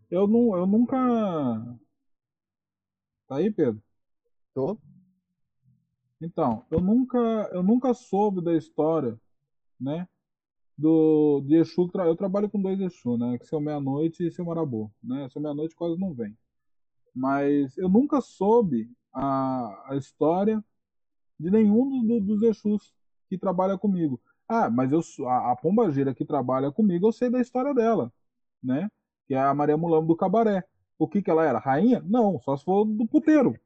Eu, não, eu nunca. Tá aí, Pedro? Tô. Então, eu nunca, eu nunca soube da história, né? do, de Exu, eu trabalho com dois Exu, né? Que seu Meia-Noite e seu Marabô, né? Seu Meia-Noite quase não vem. Mas eu nunca soube a, a história de nenhum do, dos Exus que trabalha comigo. Ah, mas eu, a, a Pombagira que trabalha comigo, eu sei da história dela, né? Que é a Maria Mulambo do Cabaré. O que que ela era? Rainha? Não, só se for do puteiro.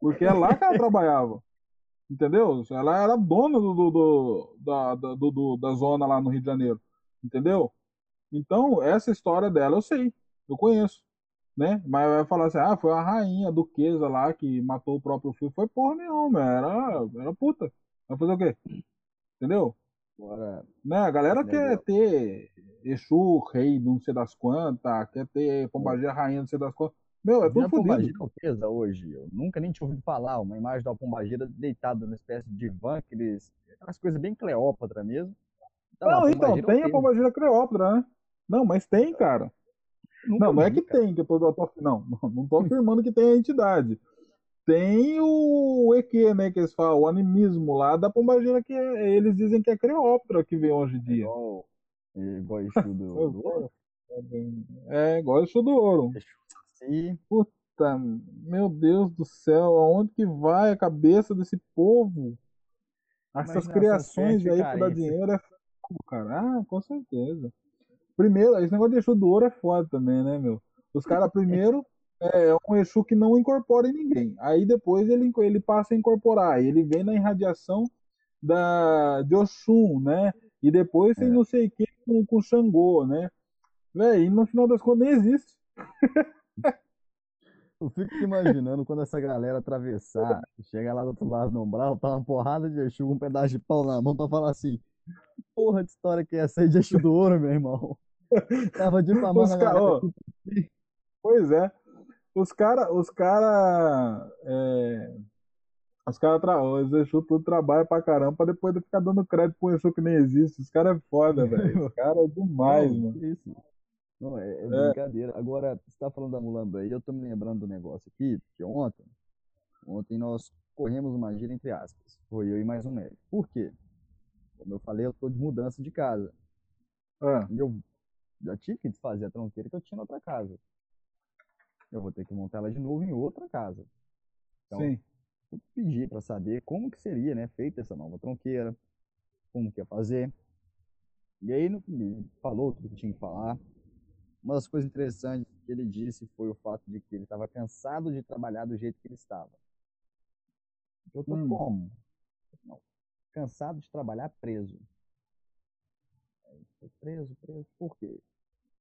Porque é lá que ela trabalhava. [LAUGHS] Entendeu? Ela era dona do, do, do da, do, do, da zona lá no Rio de Janeiro. Entendeu? Então, essa história dela eu sei, eu conheço. Né? Mas vai falar assim, ah, foi a rainha a duquesa lá que matou o próprio filho. Foi porra nenhuma, era, era puta. Vai fazer o quê? Entendeu? Agora, né? A galera quer ter Exu, rei, não sei das quantas, quer ter Pombagira, rainha, não sei das quantas. Meu, é tudo Pombagira duquesa hoje. Eu nunca nem tinha ouvido falar. Uma imagem da Pombagira deitada numa espécie de divã, aqueles, aquelas coisas bem Cleópatra mesmo. Então, não, então, tem a Pombagira Cleópatra, né? Não, mas tem, cara. Nunca não, não é que cara. tem, que eu tô, tô, não, não tô afirmando que tem a entidade. Tem o EQ, né, que eles falam, o animismo lá da Pombagira, que é, eles dizem que é Cleópatra que vem hoje em dia. É igual, igual [LAUGHS] do, do ouro? É, igual isso do ouro. Sim. Puta, meu Deus do céu, aonde que vai a cabeça desse povo? Essas criações aí para dar dinheiro é foda, cara. Ah, com certeza. Primeiro, esse negócio de Exu do ouro é foda também, né, meu? Os caras primeiro é, é um Exu que não incorpora em ninguém. Aí depois ele, ele passa a incorporar. Ele vem na irradiação da, de Oxum, né? E depois tem é. não sei o que com, com Xangô, né? Véi, e no final das contas nem existe. Eu fico imaginando quando essa galera atravessar, chega lá do outro lado do umbral, tá uma porrada de Exu, um pedaço de pau na mão pra falar assim: porra de história que é essa aí de Exu do ouro, meu irmão? [LAUGHS] Tava de famar na galera. Pois é. Os caras, os cara, é, os caras, os Exu tudo trabalha pra caramba pra depois de ficar dando crédito pro Exu que nem existe. Os caras é foda, velho. Os [LAUGHS] caras é demais, não, mano. Isso. Não, é, é, é, brincadeira. Agora, você tá falando da Mulamba aí, eu tô me lembrando do negócio aqui, que ontem, ontem nós corremos uma gira entre aspas. Foi eu e mais um médico. Por quê? Como eu falei, eu tô de mudança de casa. Ah. E eu já tive que desfazer a tronqueira que eu tinha na outra casa. Eu vou ter que montar ela de novo em outra casa. Então, Sim. eu pedi para saber como que seria, né, feita essa nova tronqueira, como que ia fazer. E aí ele falou tudo que tinha que falar. Uma das coisas interessantes que ele disse foi o fato de que ele estava cansado de trabalhar do jeito que ele estava. Eu tô hum. como? Não. Cansado de trabalhar preso. Preso, preso. Por quê?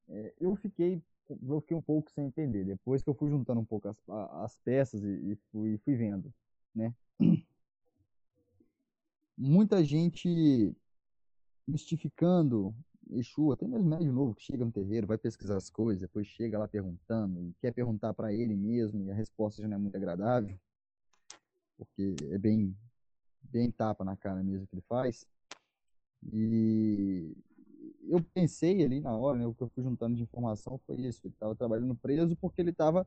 É, eu fiquei eu fiquei um pouco sem entender. Depois que eu fui juntando um pouco as, as peças e, e fui, fui vendo, né? Muita gente mistificando Exu, até mesmo médio novo que chega no terreiro, vai pesquisar as coisas, depois chega lá perguntando, e quer perguntar para ele mesmo, e a resposta já não é muito agradável, porque é bem, bem tapa na cara mesmo que ele faz. E eu pensei ali na hora, né, o que eu fui juntando de informação foi isso. Ele estava trabalhando preso porque ele estava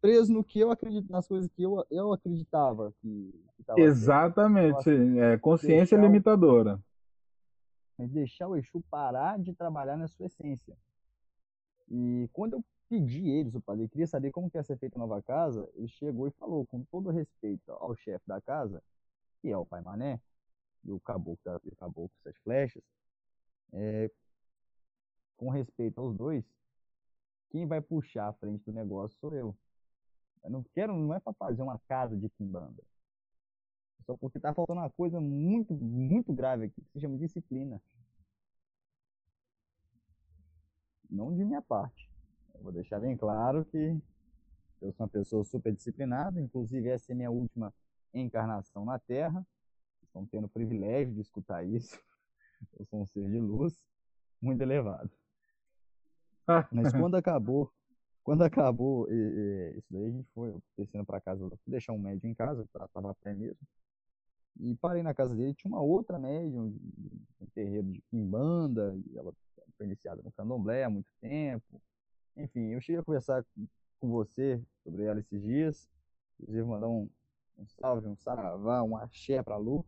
preso no que eu acredito, nas coisas que eu, eu acreditava que, que Exatamente, é consciência limitadora. É deixar o Exu parar de trabalhar na sua essência. E quando eu pedi eles, o padre queria saber como que ia ser feita a nova casa, ele chegou e falou, com todo respeito ao chefe da casa, que é o pai Mané, e o caboclo, o caboclo sete flechas, é, com respeito aos dois, quem vai puxar a frente do negócio sou eu. Eu não quero, não é para fazer uma casa de quimbanda. Só porque tá faltando uma coisa muito, muito grave aqui, que se chama disciplina. Não de minha parte. Eu vou deixar bem claro que eu sou uma pessoa super disciplinada, inclusive essa é minha última encarnação na Terra. Estão tendo o privilégio de escutar isso. Eu sou um ser de luz muito elevado. Mas [LAUGHS] quando acabou, quando acabou e, e, isso daí, a gente foi descendo para casa, deixar um médium em casa, tava a pé mesmo. E parei na casa dele, tinha uma outra médium, um terreiro de Kimbanda, e ela foi iniciada no Candomblé há muito tempo. Enfim, eu cheguei a conversar com você sobre ela esses dias, inclusive mandar um, um salve, um saravá, um axé pra Lu.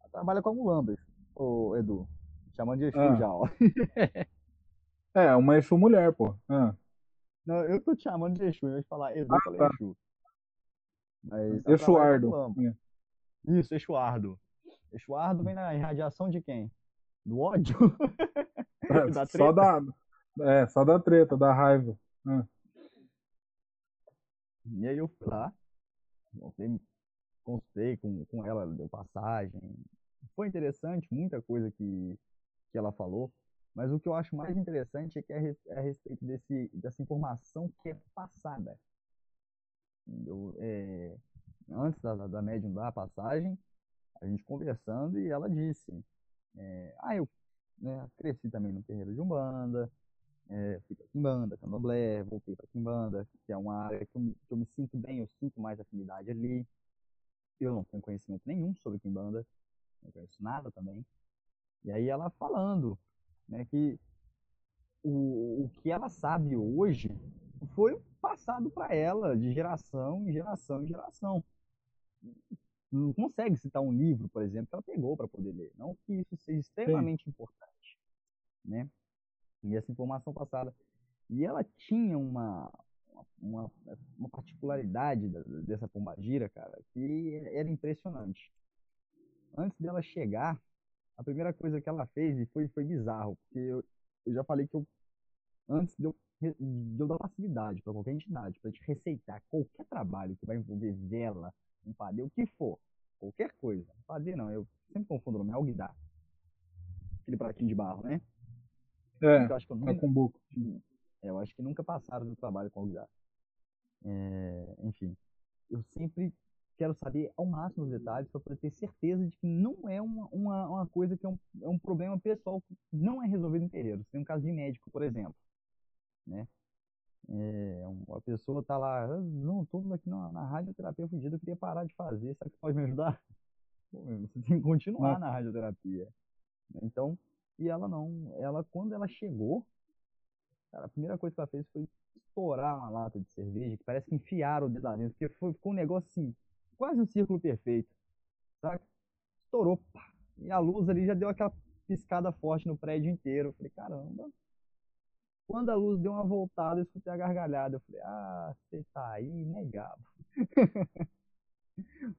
Ela trabalha com a mulambas ô Edu. chamando de Exu ah. já, ó. [LAUGHS] é, uma Exu mulher, pô. Ah. Não, eu tô te chamando de Exu, eu ia falar Edu, ah, falei tá. Exu. Mas Exuardo. É. Isso, Exuardo. Exuardo vem na irradiação de quem? Do ódio? [LAUGHS] É, [LAUGHS] da só da, é, só da treta, da raiva. É. E aí eu fui lá, consultei com, com ela, deu passagem. Foi interessante, muita coisa que, que ela falou. Mas o que eu acho mais interessante é que é, é a respeito desse, dessa informação que é passada. Eu, é, antes da, da médium dar a passagem, a gente conversando e ela disse: é, Ah, eu né, cresci também no terreiro de Umbanda, é, fui para Kimbanda, Candomblé, voltei para Kimbanda, que é uma área que eu, que eu, me sinto bem, eu sinto mais afinidade ali. Eu não tenho conhecimento nenhum sobre Não conheço nada também. E aí ela falando né, que o, o que ela sabe hoje foi passado para ela de geração em geração em geração. Não consegue citar um livro, por exemplo, que ela pegou para poder ler. Não que isso seja extremamente Sim. importante, né? E essa informação passada. E ela tinha uma, uma, uma particularidade dessa pombagira, cara, que era impressionante. Antes dela chegar, a primeira coisa que ela fez, e foi, foi bizarro, porque eu, eu já falei que eu, antes de eu de eu dar facilidade para qualquer entidade, para te receitar qualquer trabalho que vai envolver vela, um padê, o que for, qualquer coisa. Padê não, eu sempre confundo o nome, é alguidar. Aquele pratinho de barro, né? É, eu acho que eu nunca, é com buco. É, eu acho que nunca passaram do trabalho com alguidar. É, enfim, eu sempre quero saber ao máximo os detalhes para poder ter certeza de que não é uma, uma, uma coisa que é um, é um problema pessoal que não é resolvido em. Se tem um caso de médico, por exemplo né? É, uma pessoa tá lá, ah, não, tô aqui na, na radioterapia fudida, eu queria parar de fazer, será que pode me ajudar? [LAUGHS] Pô, você tem que continuar na radioterapia. Então, e ela não, ela quando ela chegou, cara, a primeira coisa que ela fez foi estourar uma lata de cerveja, que parece que enfiaram o dedo lá dentro, porque foi, ficou um negócio assim, quase um círculo perfeito, sabe? Estourou, pá, e a luz ali já deu aquela piscada forte no prédio inteiro. Eu falei, caramba, quando a luz deu uma voltada, eu escutei a gargalhada. Eu falei, ah, você tá aí, negado. [LAUGHS]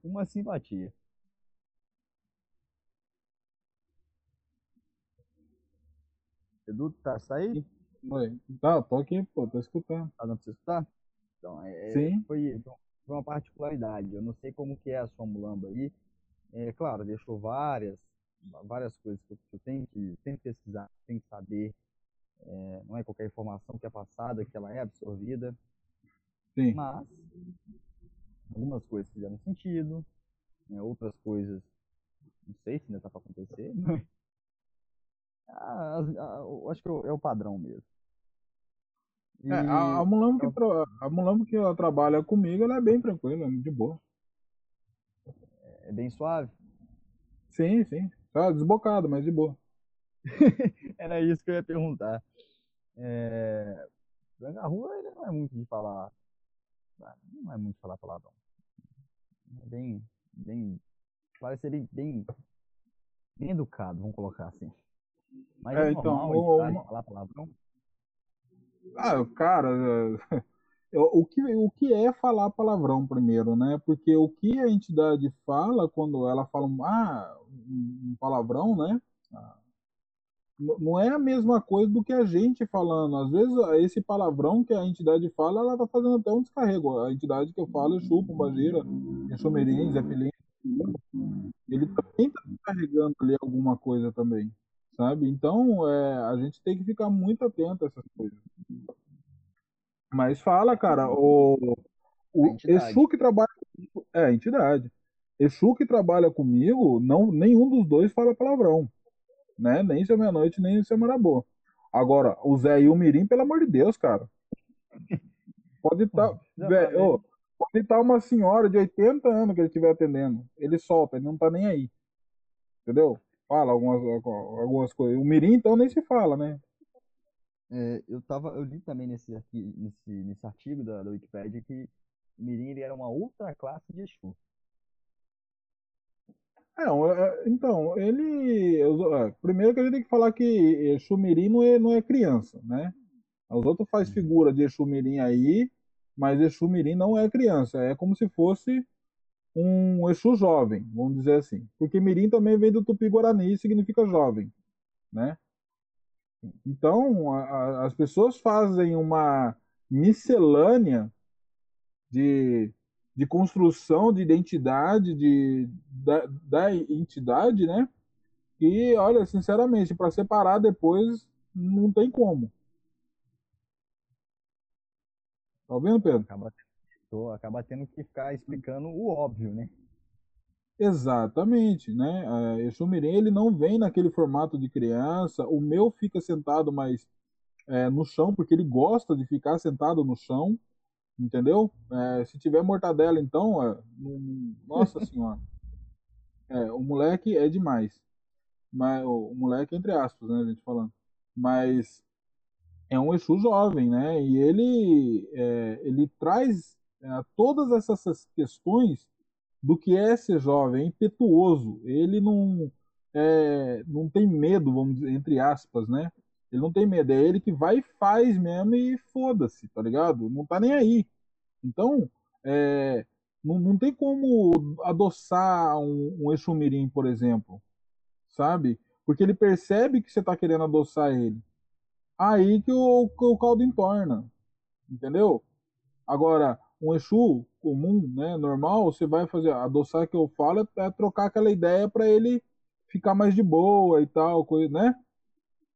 uma simpatia. Edu, tá, tá aí? Oi. Tá, tô aqui, pô, tô escutando. Ah, não precisa escutar? Então, é, Sim. Foi, foi uma particularidade. Eu não sei como que é a sua mulamba aí. É claro, deixou várias, várias coisas que eu tenho que, tenho que pesquisar, tenho que saber é, não é qualquer informação que é passada que ela é absorvida. Sim. Mas algumas coisas fizeram sentido, né, outras coisas não sei se ainda está para acontecer. [LAUGHS] Mas... Ah, ah, acho que é o padrão mesmo. E... É, a, a, Mulambo que tra... a Mulambo que ela trabalha comigo, ela é bem tranquila, de boa. É bem suave? Sim, sim. Tá desbocado, mas de boa. [LAUGHS] Era isso que eu ia perguntar. É... Branca Rua ele não é muito de falar. Ah, não é muito de falar palavrão. É bem. bem parece ele bem. bem educado, vamos colocar assim. Mas é, é então, normal o... falar palavrão? Ah, cara, [LAUGHS] o que, o que é falar palavrão primeiro, né? Porque o que a entidade fala quando ela fala ah, um palavrão, né? Ah, não é a mesma coisa do que a gente falando. Às vezes, esse palavrão que a entidade fala, ela tá fazendo até um descarrego. A entidade que eu falo é Chupa, Bajeira, Enxomerim, Zé Filinho. Ele também tá descarregando ali alguma coisa também, sabe? Então, é, a gente tem que ficar muito atento a essas coisas. Mas fala, cara, o, o Exu que trabalha é a entidade. Exu que trabalha comigo, não, nenhum dos dois fala palavrão né? Nem seu meia-noite, nem seu marabô. Agora, o Zé e o Mirim, pelo amor de Deus, cara. Pode estar. Tá, [LAUGHS] pode estar tá uma senhora de 80 anos que ele estiver atendendo. Ele solta, ele não tá nem aí. Entendeu? Fala algumas, algumas coisas. O Mirim, então, nem se fala, né? É, eu, tava, eu li também nesse, nesse, nesse artigo da, da Wikipedia que Mirim ele era uma outra classe de Exu. É, é, então, ele. É, primeiro que a gente tem que falar que Exu Mirim não é, não é criança, né? Os outros faz uhum. figura de Exu Mirim aí, mas Exu Mirim não é criança. É como se fosse um Exu jovem, vamos dizer assim. Porque Mirim também vem do Tupi-Guarani e significa jovem, né? Então, a, a, as pessoas fazem uma miscelânea de de construção de identidade de, da, da entidade, né? E, olha, sinceramente, para separar depois não tem como. Tá vendo, Pedro? Acaba, tô, acaba tendo que ficar explicando o óbvio, né? Exatamente, né? É, Exu Mirim, ele não vem naquele formato de criança. O meu fica sentado mais é, no chão, porque ele gosta de ficar sentado no chão entendeu? É, se tiver mortadela, então, é, nossa [LAUGHS] senhora, é, o moleque é demais. Mas, o, o, moleque, entre aspas, né, a gente falando. Mas é um Exu jovem, né? E ele, é, ele traz é, todas essas questões do que é ser jovem, é impetuoso. Ele não, é, não tem medo, vamos dizer, entre aspas, né? Ele não tem medo, é ele que vai e faz mesmo e foda-se, tá ligado? Não tá nem aí. Então, é, não, não tem como adoçar um, um Exumirim, por exemplo, sabe? Porque ele percebe que você tá querendo adoçar ele. Aí que o, que o caldo entorna, entendeu? Agora, um Exu comum, né, normal, você vai fazer, adoçar que eu falo é trocar aquela ideia para ele ficar mais de boa e tal, coisa, né?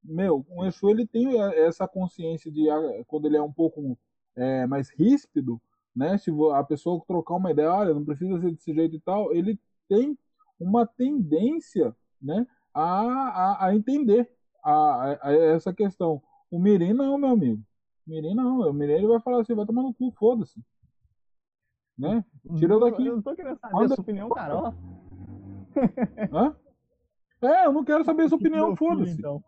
meu, o Exu ele tem essa consciência de ah, quando ele é um pouco é, mais ríspido, né? Se a pessoa trocar uma ideia, olha, não precisa ser desse jeito e tal, ele tem uma tendência, né, a, a, a entender a, a, essa questão. O Mirim não, meu amigo. O Mirim não. O Mirim ele vai falar assim, vai tomar no cu, foda-se. Né? Tira daqui. Eu não tô querendo saber Manda... a sua opinião, Carol. Hã? É, eu não quero saber a sua [LAUGHS] opinião, foda-se. Então.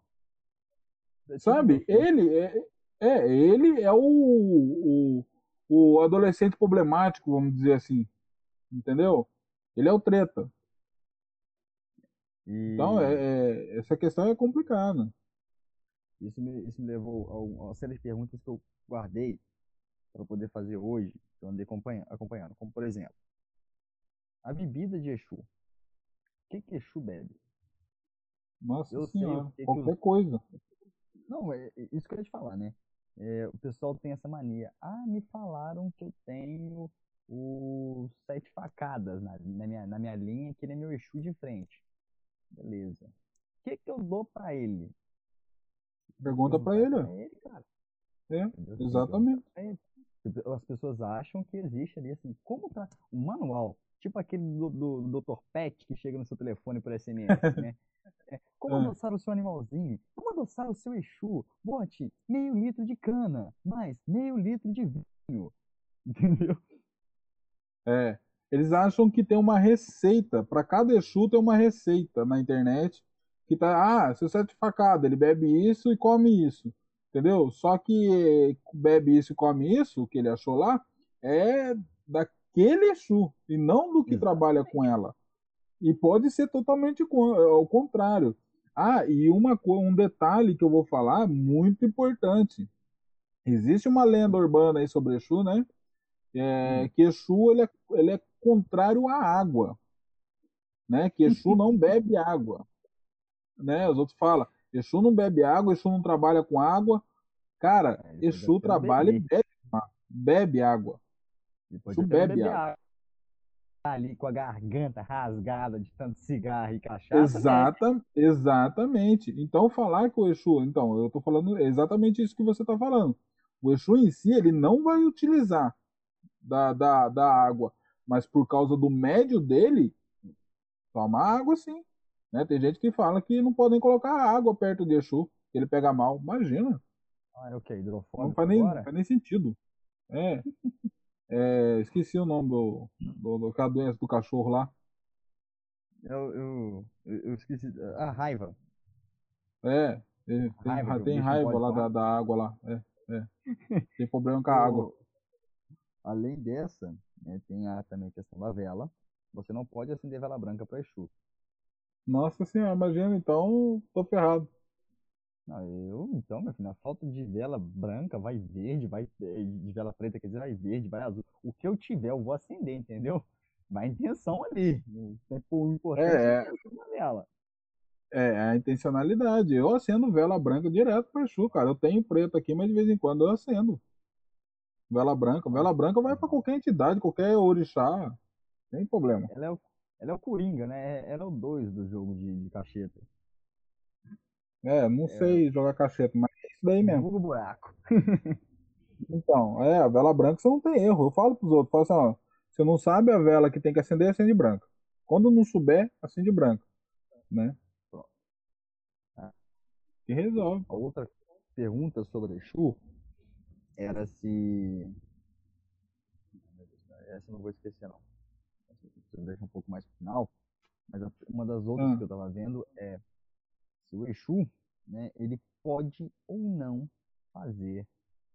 Sabe? Ele é, é, ele é o, o, o adolescente problemático, vamos dizer assim. Entendeu? Ele é o treta. E... Então, é, é, essa questão é complicada. Isso me, isso me levou a uma série de perguntas que eu guardei para poder fazer hoje, que eu andei acompanhando, acompanhando. Como, por exemplo, a bebida de Exu. O que, que Exu bebe? Nossa eu senhora, qualquer que coisa. Não, é, é isso que eu ia te falar, né? É, o pessoal tem essa mania. Ah, me falaram que eu tenho o sete facadas na, na, minha, na minha linha, que ele é meu Exu de frente. Beleza. O que, que eu dou para ele? Pergunta para ele. Pra ele cara. É, exatamente. As pessoas acham que existe ali assim, como tá um manual, tipo aquele do, do, Dr. Pet que chega no seu telefone por SMS, [LAUGHS] né? É, como é. adoçar o seu animalzinho? Como adoçar o seu Exu? Bote meio litro de cana, mais meio litro de vinho. [LAUGHS] Entendeu? É. Eles acham que tem uma receita. Para cada Exu tem uma receita na internet. Que tá, ah, seu sete facada, ele bebe isso e come isso. Entendeu? Só que bebe isso e come isso, o que ele achou lá, é daquele Exu. E não do que Exatamente. trabalha com ela. E pode ser totalmente ao contrário. Ah, e uma, um detalhe que eu vou falar muito importante. Existe uma lenda urbana aí sobre Exu, né? É, hum. Que Exu ele é, ele é contrário à água. Né? Que Exu [LAUGHS] não bebe água. Né? Os outros falam, Exu não bebe água, Exu não trabalha com água. Cara, é, Exu trabalha e bebe, bebe água. Exu bebe água. água ali com a garganta rasgada de tanto cigarro e cachaça. Exata, né? Exatamente. Então, falar que o Exu. Então, eu estou falando exatamente isso que você está falando. O Exu em si, ele não vai utilizar da, da, da água, mas por causa do médio dele, toma água sim. Né? Tem gente que fala que não podem colocar água perto de Exu, que ele pega mal. Imagina. Ah, é o que? Hidrofóbico não faz nem, faz nem sentido. É. [LAUGHS] É, esqueci o nome do, do, do, do doença do cachorro lá. Eu, eu, eu esqueci. A raiva. É, tem raiva, tem raiva lá da, da, água lá. É, é. Tem problema com a [LAUGHS] água. Além dessa, né, tem a, também a questão da vela. Você não pode acender vela branca para Exu. Nossa senhora, imagina, então tô ferrado. Não, eu, então, meu filho, na falta de vela branca, vai verde, vai eh, de vela preta, quer dizer, vai verde, vai azul. O que eu tiver, eu vou acender, entendeu? Vai a intenção ali. O importante É, é é, a vela. é a intencionalidade. Eu acendo vela branca direto para Exu, cara. Eu tenho preto aqui, mas de vez em quando eu acendo. Vela branca. Vela branca vai para qualquer entidade, qualquer orixá. Sem problema. Ela é o, ela é o Coringa, né? Ela é o 2 do jogo de, de cacheta. É, não É, sei jogar cacheta, mas é isso daí mesmo. vulgo buraco. Então, é, a vela branca você não tem erro. Eu falo pros outros, falo assim, ó, você não sabe a vela que tem que acender, acende branca. Quando não souber, acende branca, né? Pronto. Ah, Que resolve. A outra pergunta sobre Exu era se. Essa eu não vou esquecer, não. Eu deixo um pouco mais pro final. Mas uma das outras Ah, que eu estava vendo é se o Exu, né, ele pode ou não fazer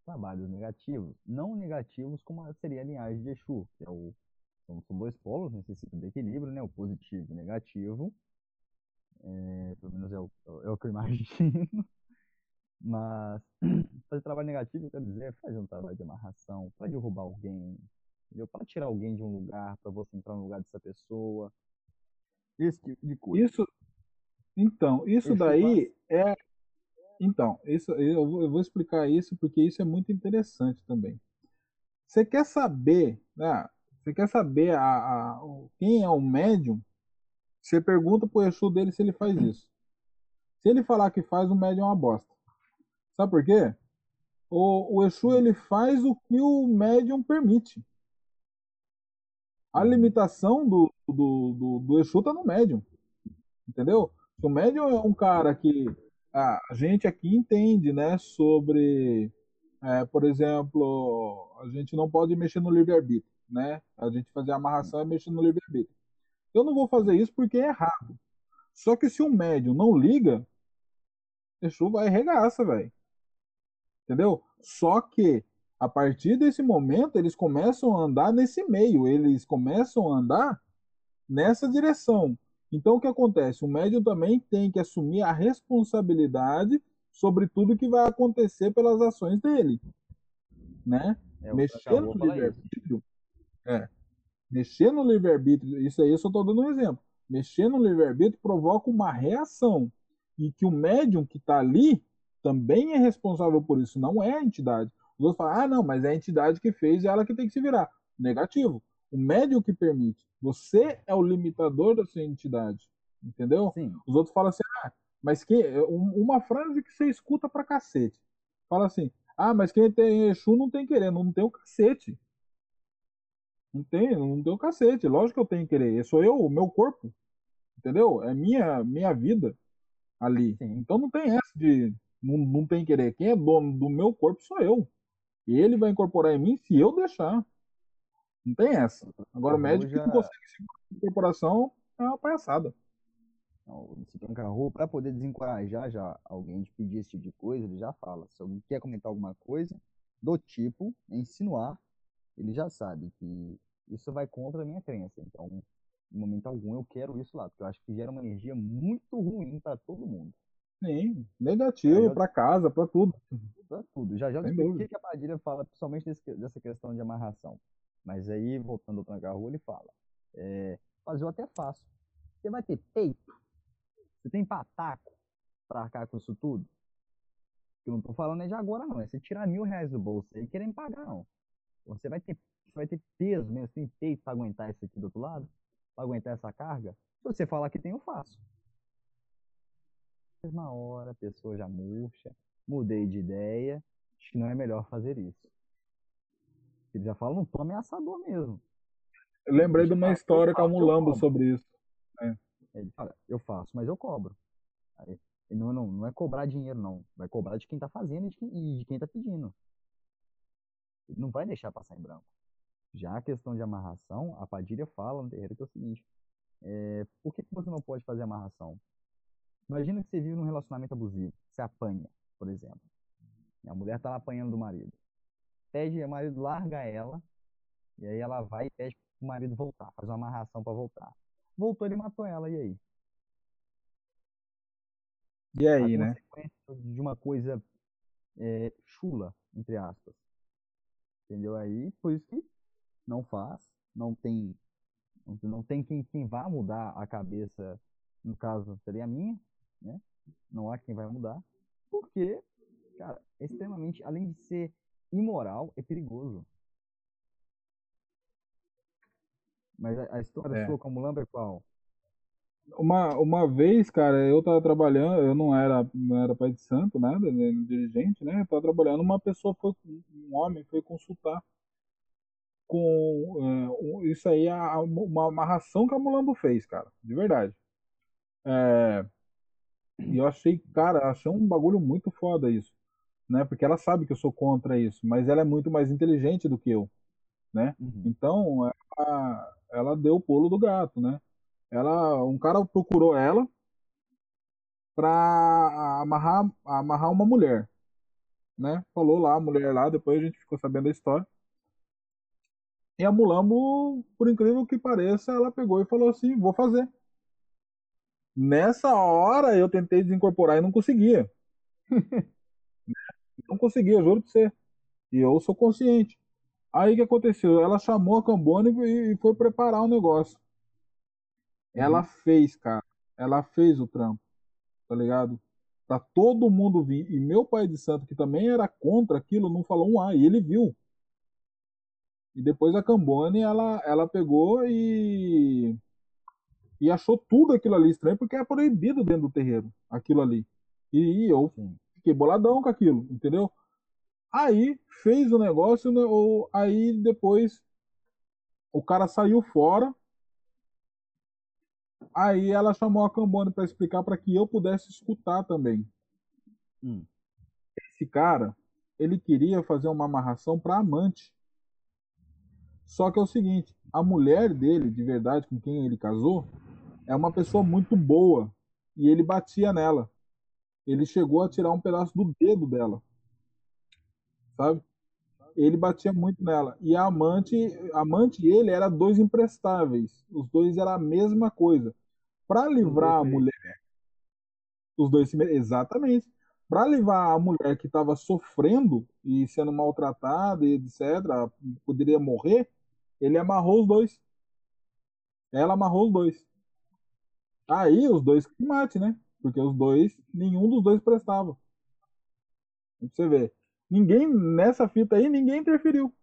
trabalhos negativos. Não negativos como seria a linhagem de Exu, que é o, são são dois polos, necessitam de equilíbrio, né, o positivo e o negativo. É, pelo menos é o, é o que eu imagino. [LAUGHS] Mas [CLEARS THROAT] fazer trabalho negativo, eu quero dizer, fazer um trabalho de amarração, para derrubar alguém, entendeu? Para tirar alguém de um lugar, para você entrar no lugar dessa pessoa, esse tipo de coisa. Isso, então, isso daí é, então, isso eu vou, eu vou explicar isso porque isso é muito interessante também. Você quer saber, né? Você quer saber a, a- quem é o médium? Você pergunta pro Exu dele se ele faz isso. Se ele falar que faz, o médium é uma bosta. Sabe por quê? O, o Exu ele faz o que o médium permite. A limitação do, do, do, do Exu tá no médium, entendeu? O médium é um cara que a gente aqui entende, né, sobre, é, por exemplo, a gente não pode mexer no livre-arbítrio, né? A gente fazer amarração é mexer no livre-arbítrio. Eu não vou fazer isso porque é errado. Só que se o médium não liga, Exu vai regaça, velho. Entendeu? Só que a partir desse momento eles começam a andar nesse meio, eles começam a andar nessa direção. Então o que acontece? O médium também tem que assumir a responsabilidade sobre tudo que vai acontecer pelas ações dele, né? É, Mexer no livre-arbítrio, é, mexer no livre-arbítrio, isso aí eu só estou dando um exemplo. Mexer no livre-arbítrio provoca uma reação e que o médium que está ali também é responsável por isso, não é a entidade. Os outros falam, ah, não, mas é a entidade que fez e ela que tem que se virar. Negativo. O médium que permite. Você é o limitador da sua entidade. Entendeu? Sim, Os outros falam assim, ah, mas que uma frase que você escuta pra cacete. Fala assim, ah, mas quem tem Exu não tem querer, não tem o cacete. Não tem, não tem o cacete. Lógico que eu tenho querer. Sou eu, o meu corpo. Entendeu? É minha, minha vida ali. sim. Então não tem essa de não, não tem querer. Quem é dono do meu corpo sou eu. E ele vai incorporar em mim se eu deixar. Não tem essa. Agora o médico que não já. consegue segurar a incorporação é uma palhaçada. O Tranca-Rua, para poder desencorajar já alguém de pedir esse tipo de coisa, ele já fala. Se alguém quer comentar alguma coisa do tipo, insinuar, ele já sabe que isso vai contra a minha crença. Então, em momento algum, eu quero isso lá, porque eu acho que gera uma energia muito ruim para todo mundo. Sim, negativo já para casa, para tudo. para tudo. Já já o que a Padilha fala, principalmente desse- dessa questão de amarração. Mas aí, voltando ao tranca-rua, ele fala: é, fazer eu até faço. Você vai ter peito? Você tem pataco para arcar com isso tudo? Eu não tô falando é de agora, não. É você tirar mil reais do bolso aí e querer me pagar, não. Você vai ter, você vai ter peso mesmo, você tem peito para aguentar isso aqui do outro lado? Para aguentar essa carga? Se você falar que tem, eu faço. Mesma hora, a pessoa já murcha, mudei de ideia, acho que não é melhor fazer isso. Ele já fala num tom ameaçador mesmo. Eu lembrei de uma história com a Mulambo cobro. sobre isso. né? Ele fala, eu faço, mas eu cobro. Aí, não, não, não é cobrar dinheiro, não. Vai cobrar de quem tá fazendo e de quem, e de quem tá pedindo. Ele não vai deixar passar em branco. Já a questão de amarração, a Padilha fala no terreiro que é o seguinte: é, por que que você não pode fazer amarração? Imagina que você vive num relacionamento abusivo, você apanha, por exemplo. A mulher tá lá apanhando do marido. Pede, o marido larga ela, e aí ela vai e pede pro marido voltar, faz uma amarração para voltar. Voltou, ele matou ela, e aí? E aí, né? de uma coisa é, chula, entre aspas. Entendeu? Aí, por isso que não faz, não tem, não tem quem, quem vá mudar a cabeça, no caso seria a minha, né? Não há quem vai mudar, porque, cara, é extremamente, além de ser imoral, é perigoso. Mas a, a história É. sua como Lamba é qual? Uma, uma vez, cara, eu tava trabalhando, eu não era, não era pai de santo, nada, né, dirigente, né? Eu tava trabalhando, uma pessoa foi, um homem foi consultar com é, isso aí, a- uma amarração que a Mulambo fez, cara, de verdade. É, e eu achei, cara, achei um bagulho muito foda isso, né? Porque ela sabe que eu sou contra isso, mas ela é muito mais inteligente do que eu, né? Uhum. Então, ela, ela deu o pulo do gato, né? Ela, um cara procurou ela pra amarrar, amarrar uma mulher, né? Falou lá, a mulher lá, depois a gente ficou sabendo da história. E a Mulambo, por incrível que pareça, ela pegou e falou assim: vou fazer. Nessa hora eu tentei desincorporar e não conseguia. [LAUGHS] Não conseguia, juro pra você. E eu sou consciente. Aí o que aconteceu? Ela chamou a Cambone e foi preparar o negócio. Ela fez, cara. Ela fez o trampo. Tá ligado? Pra todo mundo vir. E meu pai de santo, que também era contra aquilo, não falou um A. E ele viu. E depois a Cambone, ela, ela pegou e. E achou tudo aquilo ali estranho, porque é proibido dentro do terreiro, aquilo ali. E, e eu fiquei boladão com aquilo, entendeu? Aí fez o negócio, né, ou- aí depois o cara saiu fora. Aí ela chamou a Cambone para explicar para que eu pudesse escutar também. Hum. Esse cara, ele queria fazer uma amarração para amante. Só que é o seguinte, a mulher dele, de verdade, com quem ele casou, é uma pessoa muito boa e ele batia nela. Ele chegou a tirar um pedaço do dedo dela. Sabe? Ele batia muito nela. E a amante, amante e ele eram dois imprestáveis. Os dois eram a mesma coisa. Para livrar a mulher, os dois exatamente. Para livrar a mulher que estava sofrendo e sendo maltratada e etc, poderia morrer, ele amarrou os dois. Ela amarrou os dois. Aí os dois que mate, né? Porque os dois, nenhum dos dois prestava. Pra você ver. Ninguém, nessa fita aí, ninguém interferiu.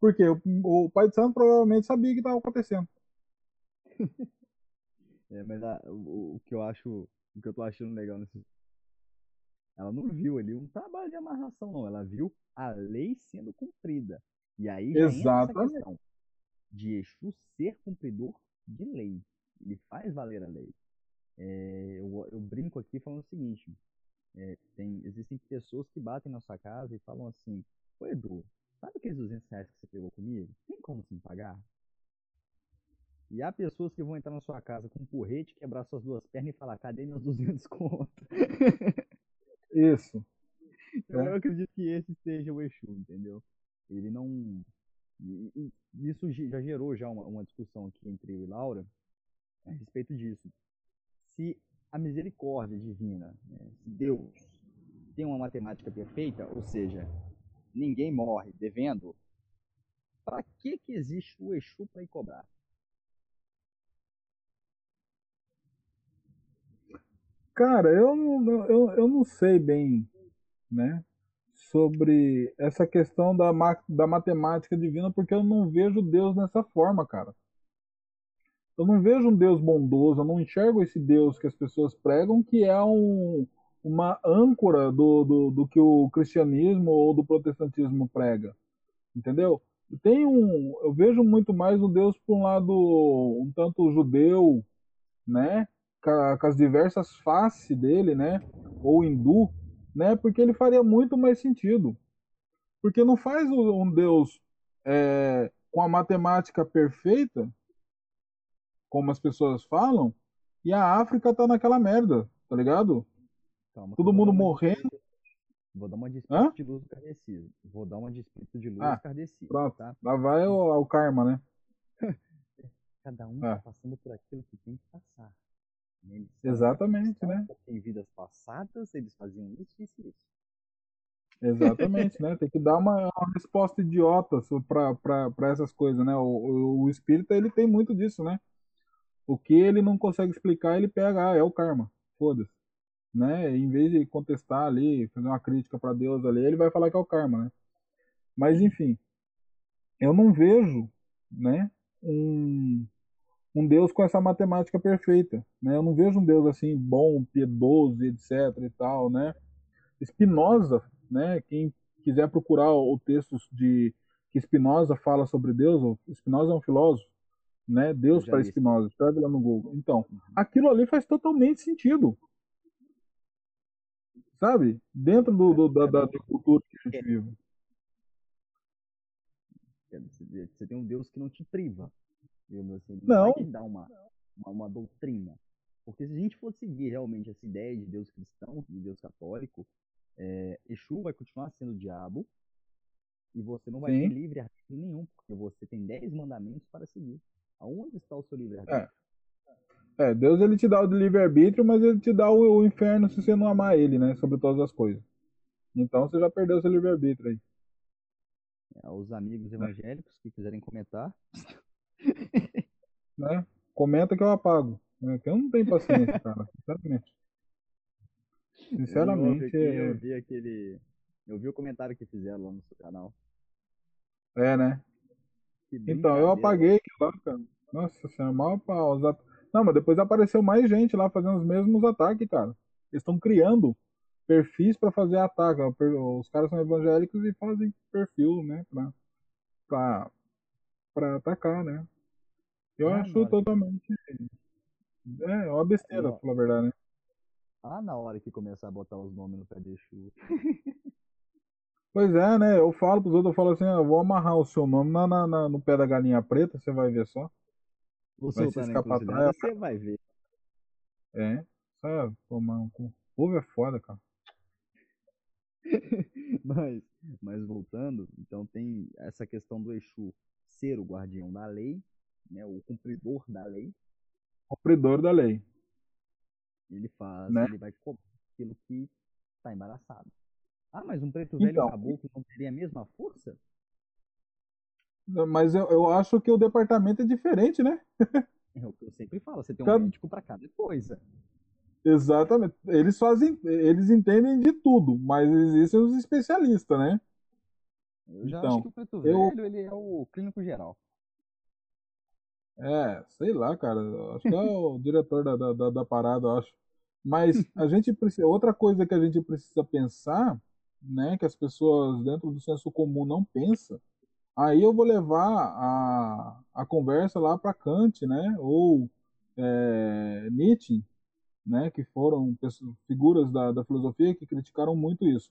Porque o, o pai de santo provavelmente sabia o que estava acontecendo. [LAUGHS] É, mas a- o, o que eu acho, o que eu tô achando legal nesse. Ela não viu ali um trabalho de amarração, não. Ela viu a lei sendo cumprida. E aí já entra essa Exatamente. questão de Exu ser cumpridor de lei. Ele faz valer a lei. É, eu, eu brinco aqui falando o seguinte: é, tem, existem pessoas que batem na sua casa e falam assim: Ô Edu, sabe aqueles 200 reais que você pegou comigo? Tem como se me pagar? E há pessoas que vão entrar na sua casa com um porrete, quebrar suas duas pernas e falar: cadê meus 200 conto? [LAUGHS] Isso. Eu, É. eu acredito que esse seja o Exu, entendeu? Ele não. Isso já gerou já uma, uma discussão aqui entre eu e Laura a respeito disso. Se a misericórdia divina, né, se Deus tem uma matemática perfeita, ou seja, ninguém morre devendo, para que, que existe o Exu para ir cobrar? Cara, eu, não- eu, eu não sei bem, né, sobre essa questão da, da matemática divina, porque eu não vejo Deus dessa forma, cara. Eu não vejo um Deus bondoso, eu não enxergo esse Deus que as pessoas pregam, que é um, uma âncora do, do, do que o cristianismo ou do protestantismo prega, entendeu? Tem um, eu vejo muito mais o Deus por um lado um tanto judeu, né? com as diversas faces dele, né? Ou hindu, né? Porque ele faria muito mais sentido. Porque não faz um um Deus é, com a matemática perfeita, como as pessoas falam, e a África tá naquela merda, tá ligado? Calma, Todo eu vou mundo morrendo. Vou dar uma de Hã? espírito de luz kardeci. Vou dar uma de espírito de luz Ah, kardeci, Pronto. tá? Lá vai o, o karma, né? [LAUGHS] Cada um É. tá passando por aquilo que tem que passar. Exatamente, né? Em vidas passadas eles faziam isso, isso e isso. Exatamente, né? Tem que dar uma, uma resposta idiota para essas coisas, né? O, o, o espírita, ele tem muito disso, né? O que ele não consegue explicar, ele pega, ah, é o karma, foda-se. Né? Em vez de contestar ali, fazer uma crítica para Deus ali, ele vai falar que é o karma, né? Mas enfim, eu não vejo, né, um, um Deus com essa matemática perfeita, né? Eu não vejo um Deus assim bom, piedoso, etc e tal, né? Spinoza, né? Quem quiser procurar o texto de que Spinoza fala sobre Deus, Spinoza é um filósofo, né? Deus para Spinoza, escreve lá no Google. Então, uhum. aquilo ali faz totalmente sentido, sabe? Dentro do, do da, da, da cultura que a gente vive. Você tem um Deus que não te priva. Assim, não. vai te dar uma, uma, uma, doutrina. Porque se a gente for seguir realmente essa ideia de Deus cristão, de Deus católico, é, Exu vai continuar sendo o diabo e você não vai Sim. ter livre-arbítrio nenhum, porque você tem 10 mandamentos para seguir. Aonde está o seu livre-arbítrio? É. é. Deus ele te dá o livre-arbítrio, mas ele te dá o, o, inferno se você não amar ele, né? Sobre todas as coisas. Então você já perdeu seu livre-arbítrio aí. É, os amigos evangélicos que quiserem comentar. [LAUGHS] né? Comenta que eu apago. Né? Que eu não tenho paciência, [LAUGHS] cara. Sinceramente. Sinceramente. Eu, eu vi aquele. Eu vi o comentário que fizeram lá no seu canal. É, né? Então, eu apaguei lá, cara. Nossa senhora, mal pausa. Não, mas depois apareceu mais gente lá fazendo os mesmos ataques, cara. Eles estão criando perfis para fazer ataque. Os caras são evangélicos e fazem perfil, né? Pra, pra, pra atacar, né? Eu ah, acho totalmente. É, uma besteira, pra falar a verdade, né? Ah, na hora que começar a botar os nomes no pé de Exu. pois é, né? Eu falo pros outros, eu falo assim, ah, eu vou amarrar o seu nome na, na, na, no pé da galinha preta, você vai ver só. Vou vai se escapar atrás. Você vai ver. É, só tomar um cu. Povo é foda, cara. [LAUGHS] mas, mas voltando, então tem essa questão do Exu ser o guardião da lei, né, o cumpridor da lei. Cumpridor da lei. Ele faz, né? ele vai cobrar aquilo que está embaraçado. Ah, mas um preto velho então, caboclo não teria a mesma força? Mas eu, eu acho que o departamento é diferente, né? é o que eu sempre falo, você tem um cada... médico para cada coisa. Exatamente. Eles fazem, eles entendem de tudo, mas existem os especialistas, né? Eu já então, acho que o preto velho eu... ele é o clínico geral. É, sei lá, cara. Acho que é o [LAUGHS] diretor da, da, da parada, acho. Mas a gente precisa. Outra coisa que a gente precisa pensar, né, que as pessoas dentro do senso comum não pensam, aí eu vou levar a, a conversa lá para Kant, né, ou é, Nietzsche, né, que foram pessoas, figuras da, da filosofia que criticaram muito isso.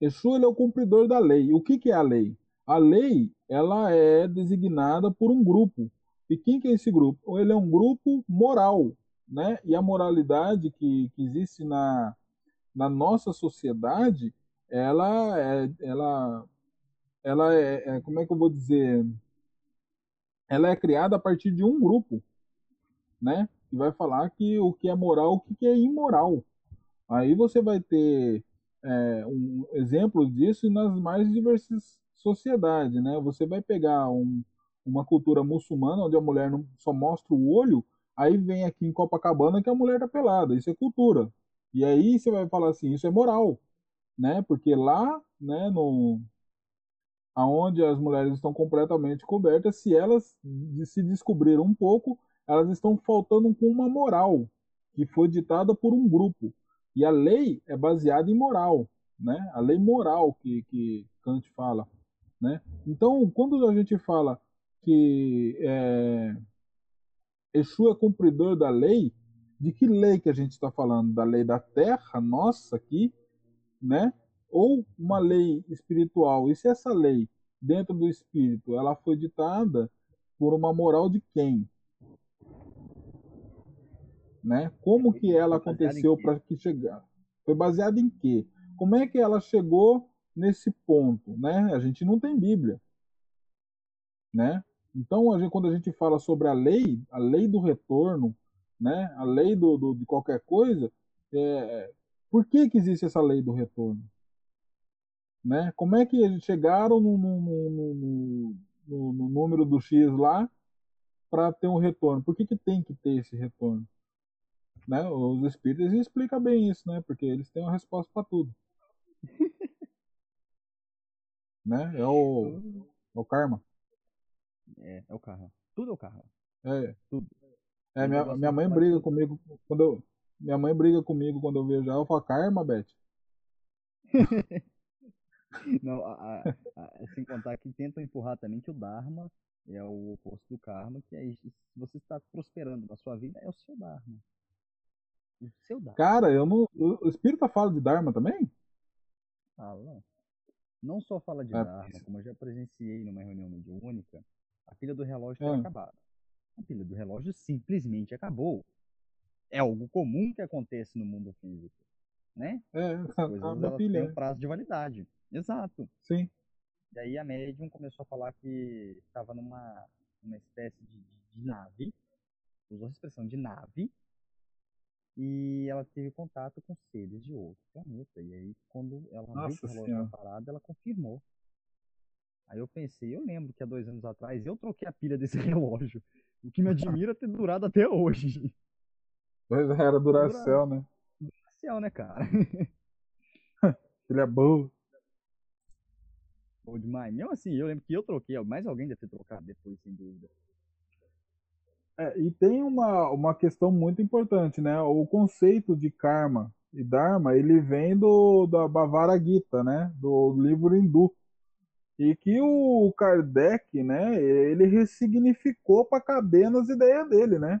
Exu ele é o cumpridor da lei. O que, que é a lei? A lei ela é designada por um grupo. E quem que é esse grupo? Ele é um grupo moral, né? E a moralidade que, que existe na, na nossa sociedade, ela é, ela, ela é, é, como é que eu vou dizer? Ela é criada a partir de um grupo, né? Que vai falar que o que é moral, o que é imoral. Aí você vai ter é, um exemplo disso nas mais diversas sociedades, né? Você vai pegar um, uma cultura muçulmana onde a mulher não, só mostra o olho, aí vem aqui em Copacabana que a mulher tá pelada. Isso é cultura. E aí você vai falar assim, isso é moral, né? Porque lá, né, no aonde as mulheres estão completamente cobertas, se elas se descobriram um pouco, elas estão faltando com uma moral que foi ditada por um grupo. E a lei é baseada em moral, né? A lei moral que, que Kant fala, né? Então, quando a gente fala que é, Exu é cumpridor da lei, de que lei que a gente está falando? Da lei da terra, nossa, aqui, né? Ou uma lei espiritual? E se essa lei, dentro do espírito, ela foi ditada por uma moral de quem? Né? Como que ela aconteceu para que chegar? Foi baseado em quê? Como é que ela chegou nesse ponto, né? A gente não tem Bíblia, né? Então, a gente, quando a gente fala sobre a lei, a lei do retorno, né? A lei do, do de qualquer coisa, é, por que, que existe essa lei do retorno? Né? Como é que eles chegaram no, no, no, no, número do X lá para ter um retorno? Por que, que tem que ter esse retorno? Né? Os espíritos explicam bem isso, né? Porque eles têm uma resposta para tudo. [LAUGHS] né? É o, é o karma. É, é o karma. Tudo é o karma. É. Tudo. É, minha, minha mãe briga comigo quando eu. Minha mãe briga comigo quando eu vejo ela. Eu falo, karma, Beth. [LAUGHS] Não, a, a, a, sem contar que tentam empurrar também que o Dharma é o oposto do karma, que é se você está prosperando na sua vida, é o seu Dharma. O seu Dharma. Cara, eu não. O Espírita fala de Dharma também? Fala. Não só fala de é, Dharma, como eu já presenciei numa reunião mediúnica, a pilha do relógio está é. acabada. A pilha do relógio simplesmente acabou. É algo comum que acontece no mundo físico. Né? É, As [LAUGHS] coisas elas pilha, têm um prazo de validade. Exato. Sim. E aí a médium começou a falar que estava numa uma espécie de, de, de nave, usou a expressão de nave, e ela teve contato com seres de outro planeta. E aí, quando ela Nossa viu o relógio parado, ela confirmou. Aí eu pensei, eu lembro que há dois anos atrás eu troquei a pilha desse [LAUGHS] relógio. O que me admira é ter durado até hoje. Pois é, era Duracell, né? Duracell, né, cara? [LAUGHS] Pilha boa. Bom demais. Mesmo assim, eu lembro que eu troquei, mais alguém deve ter trocado depois, sem dúvida. É, e tem uma, uma questão muito importante, né? O conceito de karma e dharma, ele vem do da Bhavara Gita, né? Do livro hindu. E que o Kardec, né, ele ressignificou para caber nas ideias dele, né?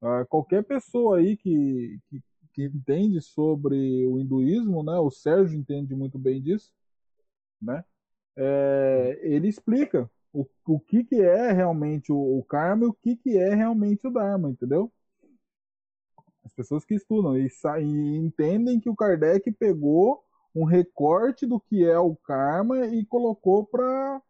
Uh, qualquer pessoa aí que, que, que, entende sobre o hinduísmo, né? O Sérgio entende muito bem disso, né? É, ele explica o, o que, que é realmente o, o karma e o que, que é realmente o dharma, entendeu? As pessoas que estudam e, e entendem que o Kardec pegou um recorte do que é o karma e colocou para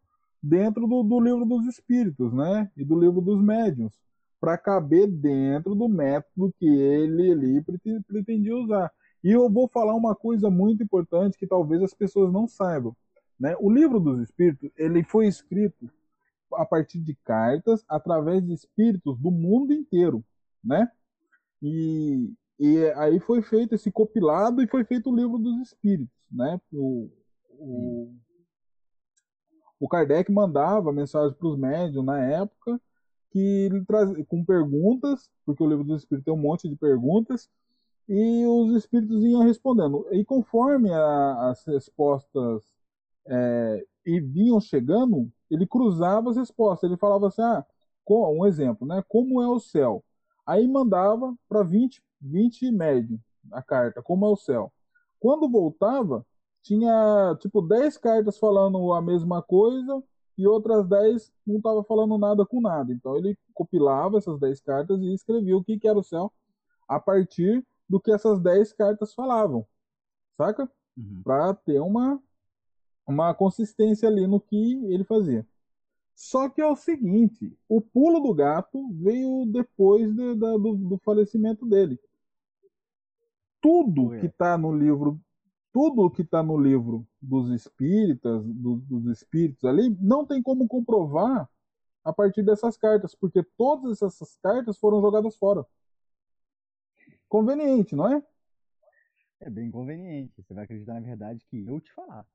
dentro do, do, livro dos espíritos, né? E do livro dos médiuns, para caber dentro do método que ele ali pretendia usar. E eu vou falar uma coisa muito importante que talvez as pessoas não saibam. Né? O livro dos espíritos ele foi escrito a partir de cartas através de espíritos do mundo inteiro, né? E, e aí foi feito esse compilado e foi feito o livro dos espíritos, né? O, o, o Kardec mandava mensagem para os médios na época que ele traz, com perguntas, porque o livro dos espíritos tem um monte de perguntas, e os espíritos iam respondendo. E conforme a, as respostas é, e vinham chegando, ele cruzava as respostas. Ele falava assim: ah, um exemplo, né? Como é o céu? Aí mandava para 20, 20 médio a carta, como é o céu. Quando voltava, tinha tipo 10 cartas falando a mesma coisa e outras 10 não estava falando nada com nada. Então ele compilava essas 10 cartas e escrevia o que, que era o céu a partir do que essas 10 cartas falavam. Saca? Uhum. Para ter uma uma consistência ali no que ele fazia. Só que é o seguinte, o pulo do gato veio depois de, de, do, do, falecimento dele. Tudo que está no livro, tudo que está no livro dos espíritas, do, dos espíritos ali, não tem como comprovar a partir dessas cartas, porque todas essas cartas foram jogadas fora. Conveniente, não é? É bem conveniente. Você vai acreditar na verdade que eu te falar.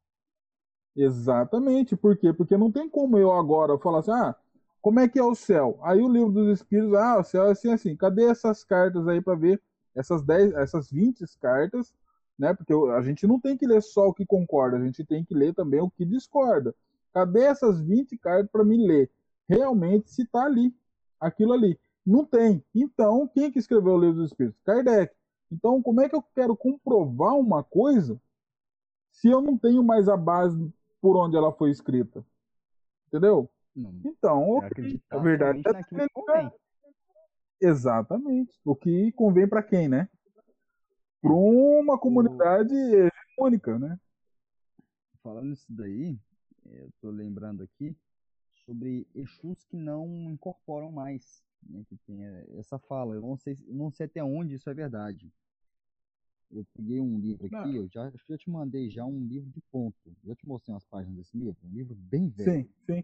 Exatamente, por quê? Porque não tem como eu agora falar assim, ah, como é que é o céu? Aí o livro dos espíritos, ah, o céu é assim, assim. Cadê essas cartas aí para ver essas 10, essas 20 cartas, né? Porque a gente não tem que ler só o que concorda, a gente tem que ler também o que discorda. Cadê essas 20 cartas para me ler? Realmente se tá ali, aquilo ali. Não tem. Então, quem que escreveu o livro dos espíritos? Kardec. Então, como é que eu quero comprovar uma coisa se eu não tenho mais a base por onde ela foi escrita. Entendeu? Não. Então, é a verdade é que convém. Exatamente. O que convém para quem, né? Para uma comunidade o... hegemônica, né? Falando isso daí, eu tô lembrando aqui sobre Exus que não incorporam mais, né, que tem essa fala. Eu não sei, não sei até onde isso é verdade. Eu peguei um livro aqui, não. eu já, acho que eu te mandei já um livro de ponto. Eu te mostrei umas páginas desse livro, um livro bem velho. Sim, sim.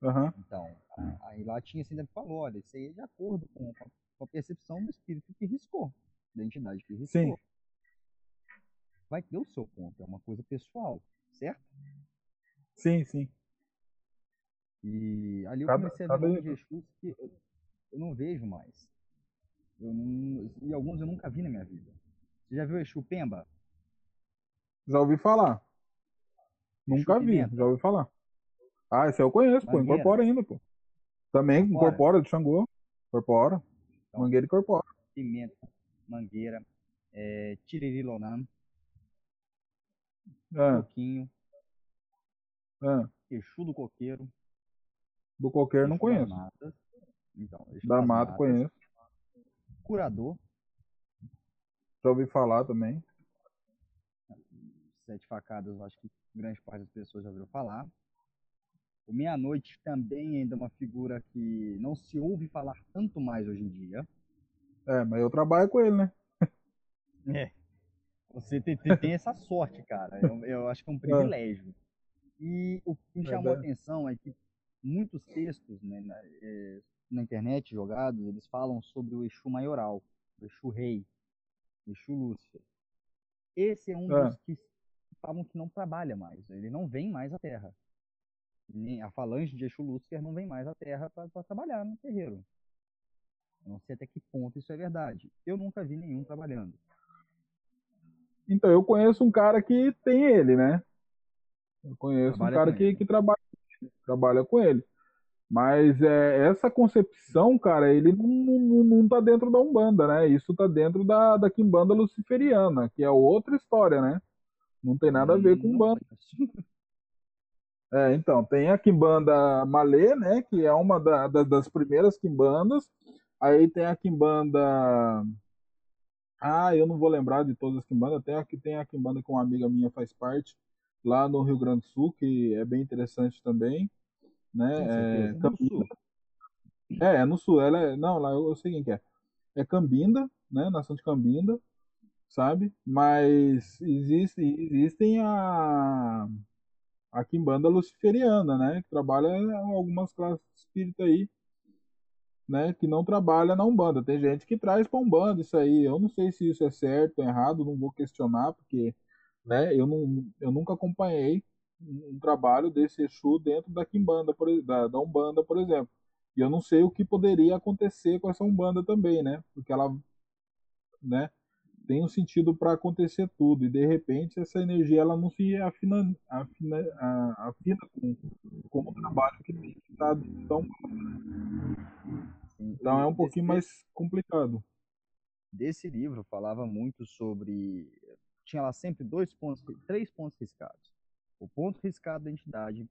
Uhum. Então, aí lá tinha assim, ele falou, olha, isso aí é de acordo com, com a percepção do espírito que riscou, da entidade que riscou. Sim. Vai ter o seu ponto, é uma coisa pessoal, certo? Sim, sim. E ali eu cada, comecei a ver um Jesus que eu, eu, não vejo mais. Eu não, e alguns eu nunca vi na minha vida. Você já viu o Exu Pemba? Já ouvi falar. Nunca vi, já ouvi falar. Ah, esse eu conheço, Mangueira. pô, incorpora ainda, pô. Também incorpora, incorpora de Xangô. Incorpora. Então, Mangueira incorpora. Pimenta, Mangueira, é, Tiririlonan, é. Coquinho, é. Exu do Coqueiro. Do Coqueiro não conheço. Matas. Então, da Mata conheço. Curador. Já ouvi falar também. Sete facadas, eu acho que grande parte das pessoas já ouviram falar. O Meia-Noite também ainda é uma figura que não se ouve falar tanto mais hoje em dia. É, mas eu trabalho com ele, né? [LAUGHS] É. Você tem, tem, essa sorte, cara. Eu, eu, acho que é um é. privilégio. E o que me é chamou a atenção é que muitos textos né, na, é, na, internet jogados, eles falam sobre o Exu maioral, o Exu rei, Exu Lúcifer. Esse é um é. dos que falam que não trabalha mais, ele não vem mais à Terra. A falange de Exu Lúcifer não vem mais à Terra para trabalhar no terreiro. Eu não sei até que ponto isso é verdade. Eu nunca vi nenhum trabalhando. Então, eu conheço um cara que tem ele, né? Eu conheço trabalha um cara que, que trabalha, trabalha com ele. Mas é, essa concepção, cara, ele não, não, não tá dentro da Umbanda, né? Isso tá dentro da, da Kimbanda Luciferiana, que é outra história, né? Não tem nada a ver com Umbanda. [LAUGHS] É, então, tem a Kimbanda Malê, né? Que é uma da, da, das primeiras Kimbandas. Aí tem a Kimbanda. Ah, eu não vou lembrar de todas as Kimbandas. Tem a, tem a Kimbanda que uma amiga minha faz parte lá no Rio Grande do Sul, que é bem interessante também, né? É, no Sul. É, é no Sul. Ela é, não, lá eu, eu sei quem que é. É Cambinda, né? Nação de Cambinda, sabe? Mas existe, existem a a Kimbanda luciferiana, né? Que trabalha algumas classes de espírito aí, né? Que não trabalha na Umbanda. Tem gente que traz para Umbanda isso aí. Eu não sei se isso é certo ou errado, não vou questionar, porque né? Eu, não, eu nunca acompanhei um trabalho desse Exu dentro da Kimbanda, por, da, da Umbanda, por exemplo. E eu não sei o que poderia acontecer com essa Umbanda também, né? Porque ela, né? Tem um sentido para acontecer tudo e de repente essa energia ela não se afina, afina, afina com, com o trabalho que tem que estar tão então é um pouquinho mais complicado. Desse livro falava muito sobre tinha lá sempre dois pontos, três pontos riscados. O ponto riscado da entidade,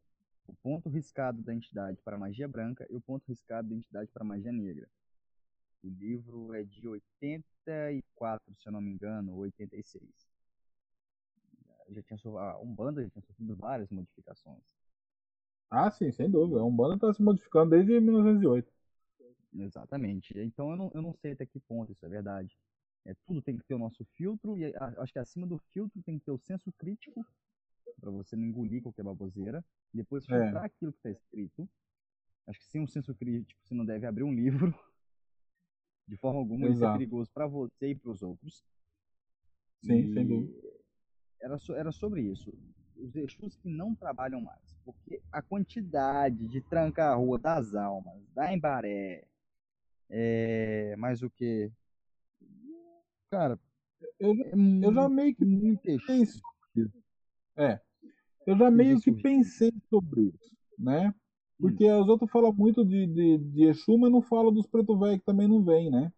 o ponto riscado da entidade para magia branca e o ponto riscado da entidade para magia negra. O livro é de 84, se eu não me engano, ou 86. Já tinha a Umbanda já tinha sofrido várias modificações. Ah, sim, sem dúvida. A Umbanda está se modificando desde 1908. Exatamente. Então eu não, eu não sei até que ponto isso é verdade. É, tudo tem que ter o nosso filtro, e acho que acima do filtro tem que ter o senso crítico, para você não engolir qualquer baboseira, depois filtrar é. aquilo que está escrito. Acho que sem um senso crítico você não deve abrir um livro, [LAUGHS] de forma alguma, Exato. isso é perigoso para você e para os outros. Sim, e sem dúvida. Era, so, era sobre isso. Os Exus que não trabalham mais, porque a quantidade de trancar a rua das almas, da Embaré, é, mais o que? Cara, eu, é eu já meio que sobre isso. É. Eu já meio que pensei sobre isso, né? Porque hum. os outros falam muito de, de, de Exu, mas não falam dos preto velho que também não vem, né?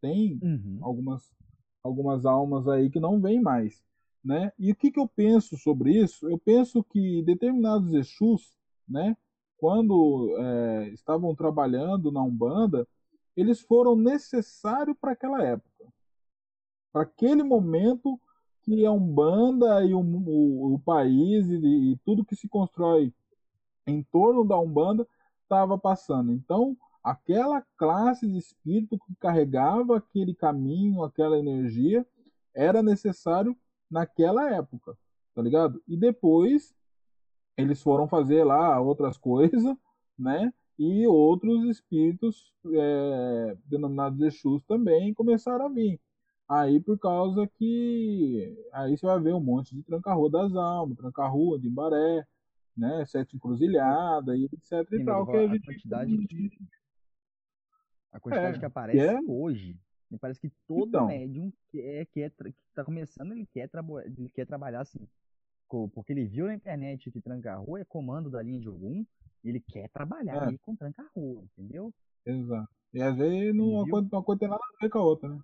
Tem uhum. algumas, algumas almas aí que não vêm mais, né? E o que, que eu penso sobre isso? Eu penso que determinados Exus, né? Quando é, estavam trabalhando na Umbanda, eles foram necessários para aquela época para aquele momento que a Umbanda e o, o, o país e, e, tudo que se constrói em torno da Umbanda estava passando. Então, aquela classe de espírito que carregava aquele caminho, aquela energia, era necessário naquela época, tá ligado? E depois eles foram fazer lá outras [LAUGHS] coisas, né? E outros espíritos é, denominados Exus também começaram a vir. Aí por causa que aí você vai ver um monte de tranca-rua das almas, tranca-rua de Imbaré, né? Sete encruzilhada e etc Sim, e tal. Que a, gente... quantidade que, a quantidade é, que aparece é... hoje me parece que todo então, médium que é, que é que tá começando, ele quer, ele quer trabalhar assim. Porque ele viu na internet que tranca-rua é comando da linha de algum, ele quer trabalhar é. aí com tranca-rua, entendeu? Exato. E às vezes não, uma, coisa, uma coisa tem nada a ver com a outra, né?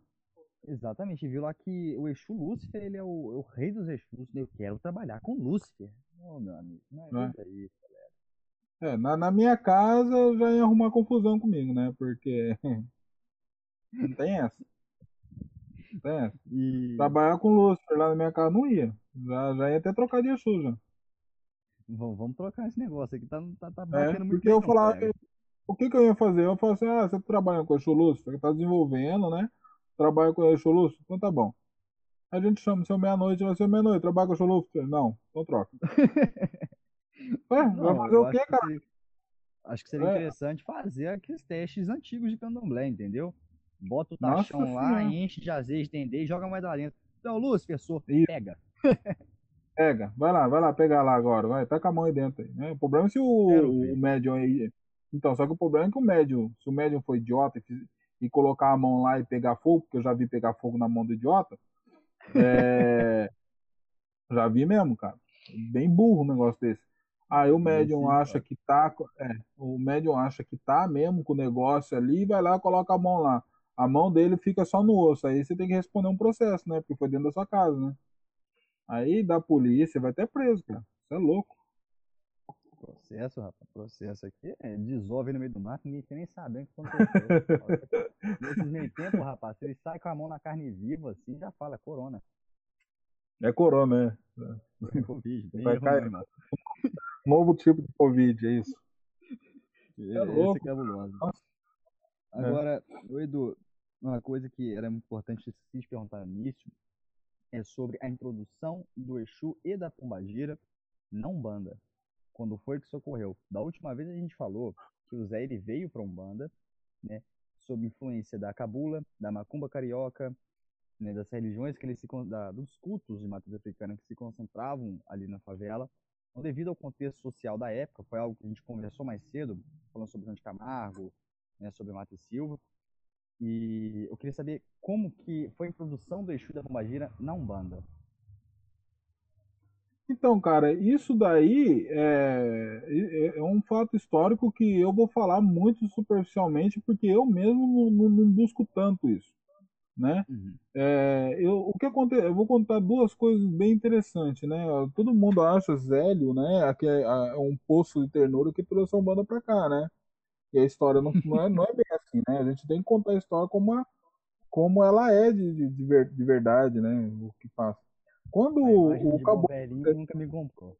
Exatamente, viu lá que o Exu Lúcifer, ele é o, é o rei dos Exus, né? eu quero trabalhar com Lúcifer. Ô, oh, meu amigo, não é, é? isso, galera. É, na, na minha casa já ia arrumar confusão comigo, né? Porque [LAUGHS] não tem essa. Não tem essa. E... Trabalhar com Lúcifer lá na minha casa não ia. Já, já ia até trocar de Exu já. Vamos, vamos trocar esse negócio aqui, tá, tá, tá é, batendo é, muito Porque eu falar, o que, que eu ia fazer? Eu falo assim, ah, você tá trabalha com Exu Lúcifer, tá desenvolvendo, né? Trabalha com Exu Lúcifer? Então tá bom. A gente chama, seu meia-noite, vai ser meia-noite, trabalha com Exu Lúcifer? Não, então troca. [LAUGHS] Ué, não, vai fazer o quê, cara? Que acho que seria é. interessante fazer aqueles testes antigos de candomblé, entendeu? Bota o tachão Nossa lá, senhora. enche de azeite, dendê e joga mais lá dentro. Então, Lúcifer, pessoa, pega. Pega, vai lá, vai lá pegar lá agora, vai, tá com a mão aí dentro aí, né? O problema é se o, o médium aí. Então, só que o problema é que o médium, se o médium for idiota e, e, colocar a mão lá e pegar fogo, porque eu já vi pegar fogo na mão do idiota, é... [LAUGHS] já vi mesmo, cara. Bem burro um negócio desse. Aí o médium sim, acha que tá. É, o médium acha que tá mesmo com o negócio ali e vai lá coloca a mão lá. A mão dele fica só no osso. Aí você tem que responder um processo, né? Porque foi dentro da sua casa, né? Aí da polícia vai até preso, cara. Você é louco. Processo, rapaz. Processo aqui é desove no meio do mato, ninguém tem nem sabendo o que aconteceu. Nesses [LAUGHS] meio tempo, rapaz, se ele sai com a mão na carne viva, assim, já fala, é corona. É corona, é. É Covid. Vai cair, Novo tipo de Covid, é isso. É, é louco. é cabuloso. Agora, é. Edu, uma coisa que era importante se perguntar no início é sobre a introdução do Exu e da Pombagira na Umbanda. Quando foi que isso ocorreu? Da última vez a gente falou que o Zé ele veio para Umbanda, né, sob influência da Cabula, da Macumba Carioca, né, das religiões que ele se da, dos cultos de matriz africana que se concentravam ali na favela. Então, devido ao contexto social da época, foi algo que a gente conversou mais cedo, falando sobre João de Camargo, né, sobre Mato Silva, e eu queria saber como que foi a introdução do Exu da Pombagira na Umbanda. Então, cara, isso daí é, é, é, um fato histórico que eu vou falar muito superficialmente, porque eu mesmo não, não busco tanto isso, né? Uhum. É, eu, o que acontece? Eu vou contar duas coisas bem interessantes, né? Todo mundo acha Zélio, né? Que é, é um poço de ternura que trouxe a Umbanda para cá, né? E a história não, não, é, não é bem assim, né? A gente tem que contar a história como, a, como ela é de, de, de verdade, né? O que passa. Quando o caboclo. nunca me comprou.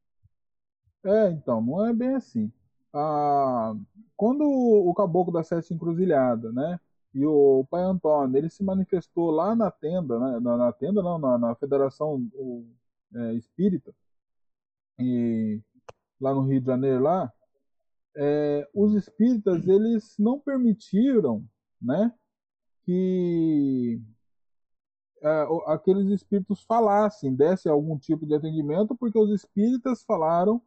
É, então, não é bem assim. Ah, quando o caboclo da Sete Encruzilhada, né? E o pai Antônio, ele se manifestou lá na tenda, né? Na, na tenda, não, na, na Federação o, é, Espírita, e lá no Rio de Janeiro, lá, é, os espíritas eles não permitiram, né, que é, aqueles espíritos falassem, dessem algum tipo de atendimento, porque os espíritas falaram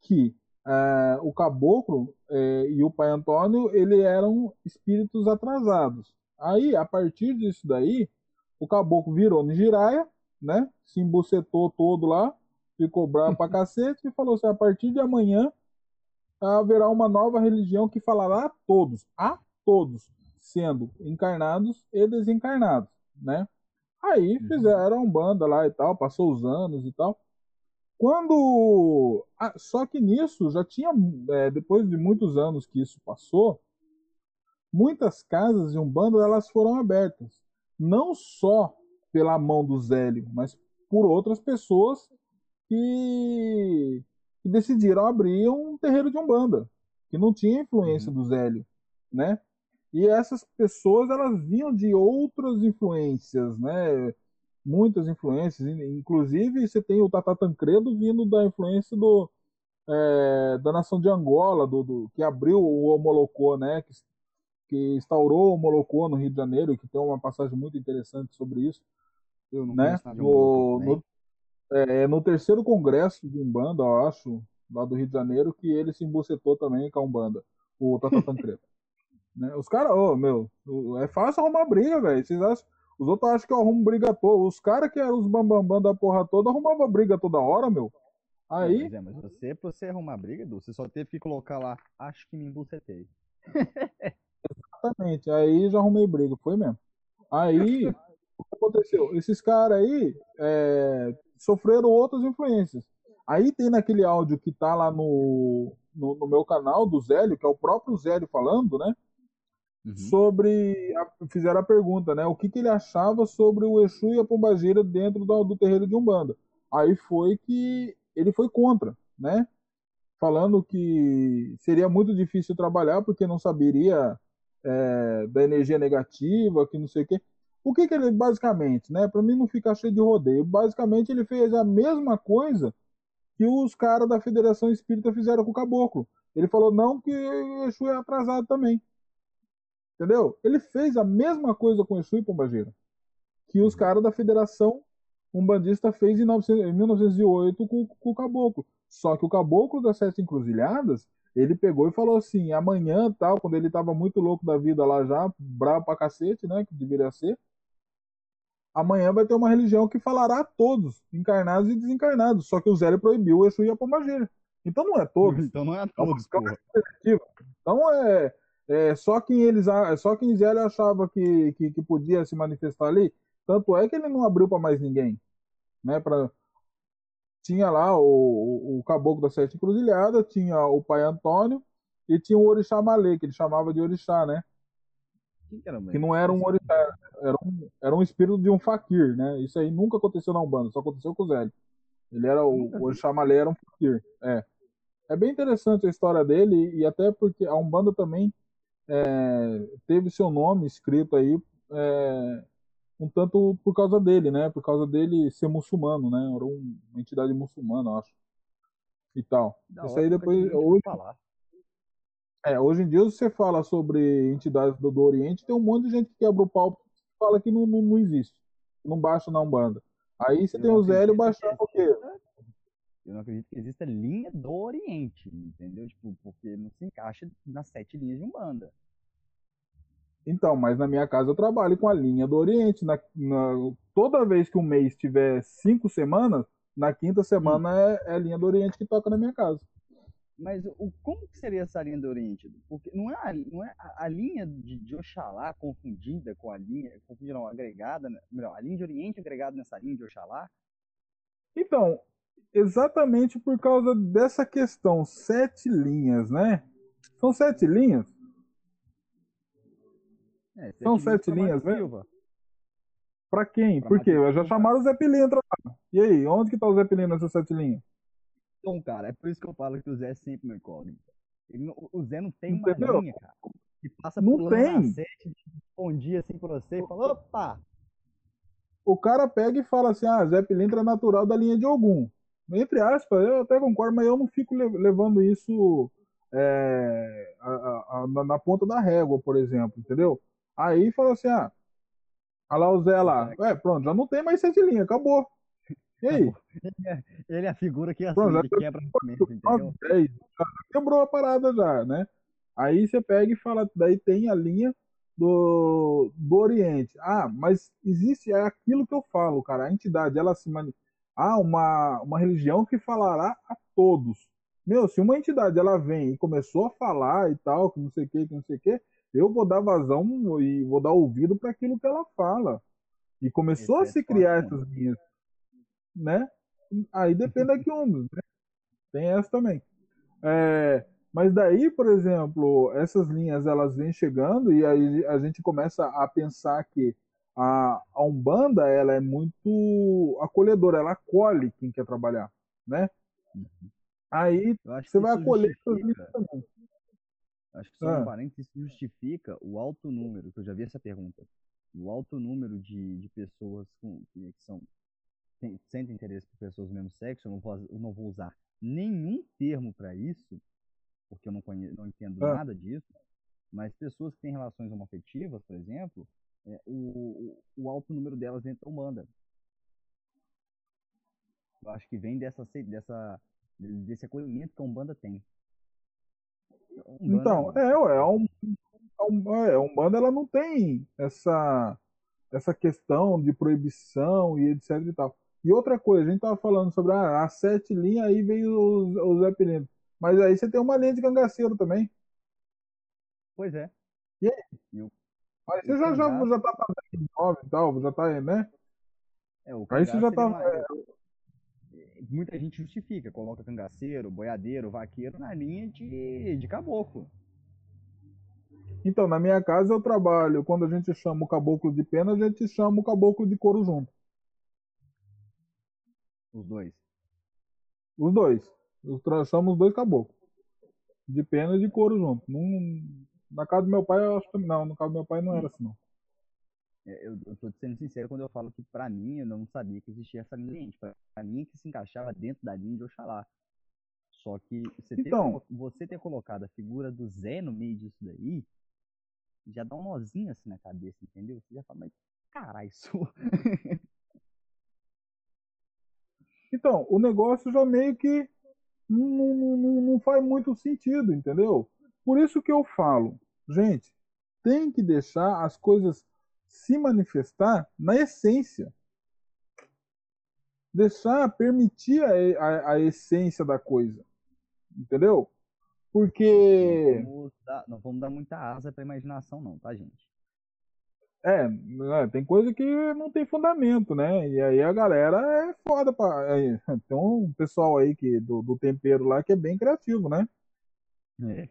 que é, o caboclo é, e o pai Antônio ele eram espíritos atrasados. Aí, a partir disso daí, o caboclo virou Nigiraia, né, se embucetou todo lá, ficou bravo pra [LAUGHS] cacete e falou assim: a partir de amanhã haverá uma nova religião que falará a todos, a todos, sendo encarnados e desencarnados, né? Aí uhum. fizeram um banda lá e tal, passou os anos e tal. Quando. Ah, só que nisso já tinha. É, depois de muitos anos que isso passou, muitas casas de Umbanda elas foram abertas. Não só pela mão do Zélio, mas por outras pessoas que que decidiram abrir um terreiro de Umbanda, que não tinha influência uhum. do Zélio, né? E essas pessoas, elas vinham de outras influências, né? Muitas influências, inclusive você tem o Tata Tancredo vindo da influência do, é, da nação de Angola, do, do, que abriu o Homolocô, né? Que, que instaurou o Homolocô no Rio de Janeiro, que tem uma passagem muito interessante sobre isso. Eu não né? No, no, é, no terceiro congresso de Umbanda, eu acho, lá do Rio de Janeiro, que ele se embucetou também com a Umbanda, o Tata Tancredo. [LAUGHS] né? Os caras, oh, meu, é fácil arrumar briga, velho. Vocês acham. Os outros acham que eu arrumo briga toda. Os caras que eram os bambambam da porra toda arrumavam briga toda hora, meu. Aí. Mas, é, mas você, pra você arrumar briga, você só teve que colocar lá, acho que me embucetei. Exatamente. Aí já arrumei briga, foi mesmo. Aí, o que aconteceu? Esses caras aí é, sofreram outras influências. Aí tem naquele áudio que tá lá no, no, no, meu canal do Zélio, que é o próprio Zélio falando, né? Uhum. Sobre. A, fizeram a pergunta, né? O que, que ele achava sobre o Exu e a Pombagira dentro do, do terreiro de Umbanda. Aí foi que ele foi contra, né? Falando que seria muito difícil trabalhar porque não saberia é, da energia negativa, que não sei o quê. O que, que ele basicamente, né? Para mim não ficar cheio de rodeio. Basicamente ele fez a mesma coisa que os caras da Federação Espírita fizeram com o Caboclo. Ele falou não que o Exu é atrasado também. Entendeu? Ele fez a mesma coisa com o Exu e Pombagira que os caras da Federação um bandista fez em, 900, em 1908 com, com, o Caboclo. Só que o Caboclo das Sete Encruzilhadas, ele pegou e falou assim, amanhã, tal, quando ele estava muito louco da vida lá já, bravo pra cacete, né, que deveria ser, amanhã vai ter uma religião que falará a todos, encarnados e desencarnados. Só que o Zélio proibiu o Exu e a Pombagira. Então não é todos. [LAUGHS] Então não é todos, é Então é, é, só quem eles só quem Zélio achava que, que, que podia se manifestar ali. Tanto é que ele não abriu para mais ninguém né? Pra... Tinha lá o, o, Caboclo da Sete Encruzilhadas, tinha o Pai Antônio e tinha o Orixá Malê, que ele chamava de Orixá, né? Que não era um orixá, era um, era um espírito de um faquir, né? Isso aí nunca aconteceu na Umbanda, só aconteceu com o Zélio. Ele era o, o Orixá Malê era um faquir, é. É bem interessante a história dele e até porque a Umbanda também é, teve seu nome escrito aí é, um tanto por causa dele, né? Por causa dele ser muçulmano, né? Era uma entidade muçulmana, acho. E tal. Isso aí depois. Hoje, falar. É, hoje em dia você fala sobre entidades do, do, Oriente, tem um monte de gente que quebra o pau e fala que não, não, não existe. Não baixa na Umbanda. Aí você eu tem o Zélio baixando o quê? Eu não acredito que exista linha do Oriente, entendeu? Tipo, porque não se encaixa nas sete linhas de Umbanda. Então, mas na minha casa eu trabalho com a linha do Oriente. Na, na toda vez que um mês tiver cinco semanas, na quinta semana hum. é, é, a linha do Oriente que toca na minha casa. Mas o, como que seria essa linha do Oriente? Porque não é a, não é a, a linha de, de, Oxalá confundida com a linha, confundida não, agregada, né? melhor, a linha de Oriente agregada nessa linha de Oxalá? Então, exatamente por causa dessa questão, sete linhas, né? São sete linhas? É, São sete linhas, velho. Pra quem? Pra Por quê? Já chamaram o Zé Pilintra lá. E aí, onde que tá o Zé Pilintra nessas sete linhas? Então, cara, é por isso que eu falo que o Zé é sempre uma incógnita. o Zé não tem Entendeu? uma linha, cara. Que passa não tem. sete, respondia assim pra você e fala, opa! O cara pega e fala assim, ah, Zé Pilintra é natural da linha de algum. Entre aspas, eu até concordo, mas eu não fico levando isso é, a, a, a, na ponta da régua, por exemplo, entendeu? Aí falou assim: ah, olha lá o Zé lá. É, pronto, já não tem mais sete linhas, acabou. E aí? [LAUGHS] Ele é a figura que, assim, pronto, que quebra momento, entendeu? Já quebrou a parada já, né? Aí você pega e fala, daí tem a linha do, do Oriente. Ah, mas existe é aquilo que eu falo, cara. A entidade, ela se mani... Ah, uma, uma religião que falará a todos. Meu, se uma entidade ela vem e começou a falar e tal, que não sei o que, que não sei o que, eu vou dar vazão e vou dar ouvido para aquilo que ela fala. E começou Esse a é se é criar essas linhas, né? Aí depende da que um, né? Tem essa também. É, mas daí, por exemplo, essas linhas elas vêm chegando e aí a gente começa a pensar que a, a Umbanda ela é muito acolhedora, ela acolhe quem quer trabalhar, né? Uhum. Aí você vai acolher também. Acho que só ah. um parênteses justifica o alto número, que eu já vi essa pergunta, o alto número de, de pessoas com, que, são tem, sentem interesse por pessoas do mesmo sexo, eu não vou, eu não vou usar nenhum termo para isso, porque eu não, conheço, não entendo ah. nada disso, mas pessoas que têm relações homoafetivas, por exemplo, é, o, o, alto número delas dentro da Umbanda. Eu acho que vem dessa, dessa, desse acolhimento que a Umbanda tem. Umbanda, então, é, é, um, é, a Umbanda ela não tem essa, essa questão de proibição e etc e tal. E outra coisa, a gente tava falando sobre ah, a sete linhas, aí veio os, os Zé Mas aí você tem uma linha de cangaceiro também. Pois é. E aí? Mas você já, já, já tá fazendo nove e tal, já tá aí, né? É, o aí você já tá. Uma... É... Muita gente justifica, coloca cangaceiro, boiadeiro, vaqueiro na linha de, de caboclo. Então, na minha casa eu trabalho, quando a gente chama o caboclo de pena, a gente chama o caboclo de couro junto. Os dois? Os dois. Chamo os dois caboclos. De pena e de couro junto. Num, na casa do meu pai, eu acho que não. No caso do meu pai não era assim, não. É, eu, eu tô sendo sincero quando eu falo que pra mim eu não sabia que existia essa linha. Pra, pra mim que se encaixava dentro da linha de Oxalá. Só que você, então, ter, você ter colocado a figura do Zé no meio disso daí, já dá um nozinho assim na cabeça, entendeu? Você já fala, mas caralho, [LAUGHS] isso. então, o negócio já meio que não, não, não faz muito sentido, entendeu? Por isso que eu falo, gente, tem que deixar as coisas se manifestar na essência. Deixar, permitir a, a, a essência da coisa. Entendeu? Porque. Não vamos dar, não vamos dar muita asa para imaginação, não, tá, gente? É, é, tem coisa que não tem fundamento, né? E aí a galera é foda pra. tem um pessoal aí que, do, do tempero lá que é bem criativo, né? É.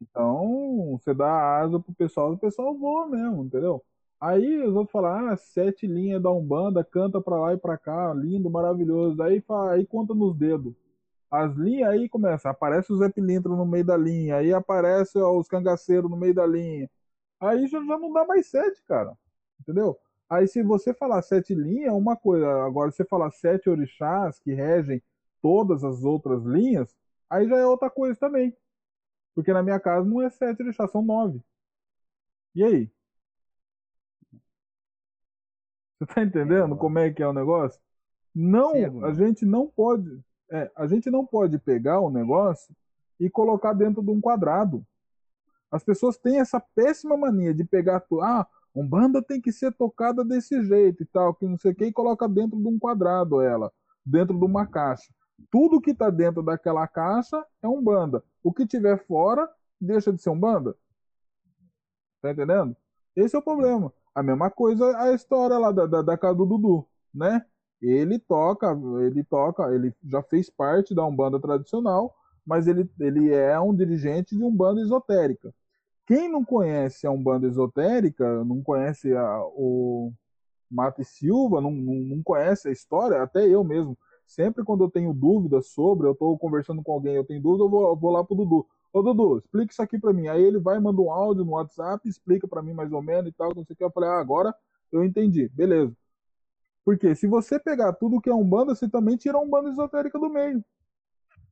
Então, você dá asa pro pessoal, o pessoal voa mesmo, entendeu? Aí os outros falam, ah, sete linhas da Umbanda, canta pra lá e pra cá, lindo, maravilhoso. Aí, aí conta nos dedos as linhas aí começa, aparece o Zé Pilintra no meio da linha, aí aparece ó, os cangaceiros no meio da linha. Aí já, já não dá mais sete, cara. Entendeu? Aí se você falar sete linhas, é uma coisa. Agora, se você falar sete orixás que regem todas as outras linhas, aí já é outra coisa também. Porque na minha casa não é sete orixás, são nove. E aí? Você tá entendendo como é que é o negócio? Não, a gente não pode. É, a gente não pode pegar o negócio e colocar dentro de um quadrado. As pessoas têm essa péssima mania de pegar, ah, um banda tem que ser tocada desse jeito e tal, que não sei o que, e coloca dentro de um quadrado ela, dentro de uma caixa. Tudo que está dentro daquela caixa é um banda. O que tiver fora deixa de ser um banda. Tá entendendo? Esse é o problema. A mesma coisa a história lá da, da, da casa do Dudu, né? Ele toca, ele toca, ele já fez parte da Umbanda tradicional, mas ele, ele é um dirigente de Umbanda esotérica. Quem não conhece a Umbanda esotérica, não conhece a, o Mate Silva, não, não, não, conhece a história, até eu mesmo, sempre quando eu tenho dúvidas sobre, eu estou conversando com alguém, eu tenho dúvida, eu vou, eu vou lá pro Dudu. Ô Dudu, explica isso aqui para mim. Aí ele vai, manda um áudio no WhatsApp, explica para mim mais ou menos e tal, não sei o que. Eu falei, ah, agora eu entendi, beleza. Porque se você pegar tudo que é Umbanda, você também tira a Umbanda esotérica do meio.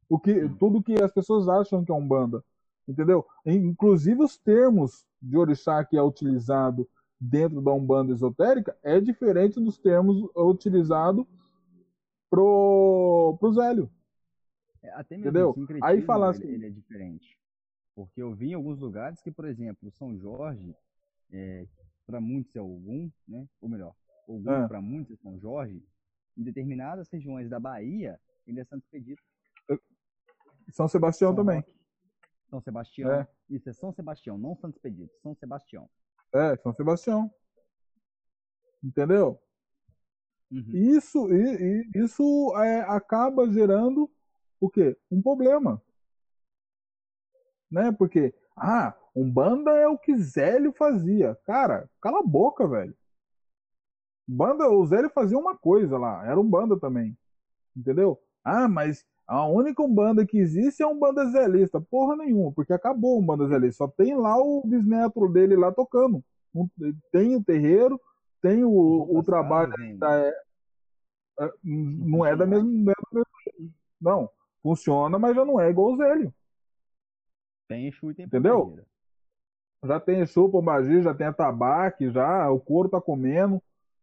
O que, tudo que as pessoas acham que é Umbanda. Entendeu? Inclusive os termos de orixá que é utilizado dentro da Umbanda esotérica é diferente dos termos utilizados pro, pro Zélio. É, até mesmo Entendeu? Aí falar assim, ele, ele, é diferente. Porque eu vi em alguns lugares que, por exemplo, São Jorge, é, para muitos é algum, né? Ou melhor, ou ah. para muitos São Jorge, em determinadas regiões da Bahia, ele é Santo Expedito. São Sebastião São também. Roque, São Sebastião. É. Isso é São Sebastião, não Santo Expedito, São Sebastião. É, São Sebastião. Entendeu? Uhum. Isso, e, e, isso é, acaba gerando o quê? Um problema. Né? Porque, ah, um banda é o que Zélio fazia. Cara, cala a boca, velho. Banda, o Zélio fazia uma coisa lá, era um banda também. Entendeu? Ah, mas A única Umbanda que existe é um Umbanda Zelista. Porra nenhuma, porque acabou o Umbanda Zelista. Só tem lá o bisneto dele lá tocando. Tem o terreiro, tem o, o trabalho. Da, não é da mesma. Não, funciona, mas já não é igual o Zélio. Tem Exu e tem Entendeu? Já tem Exu, Pombagira, já tem atabaque, já, o couro tá comendo,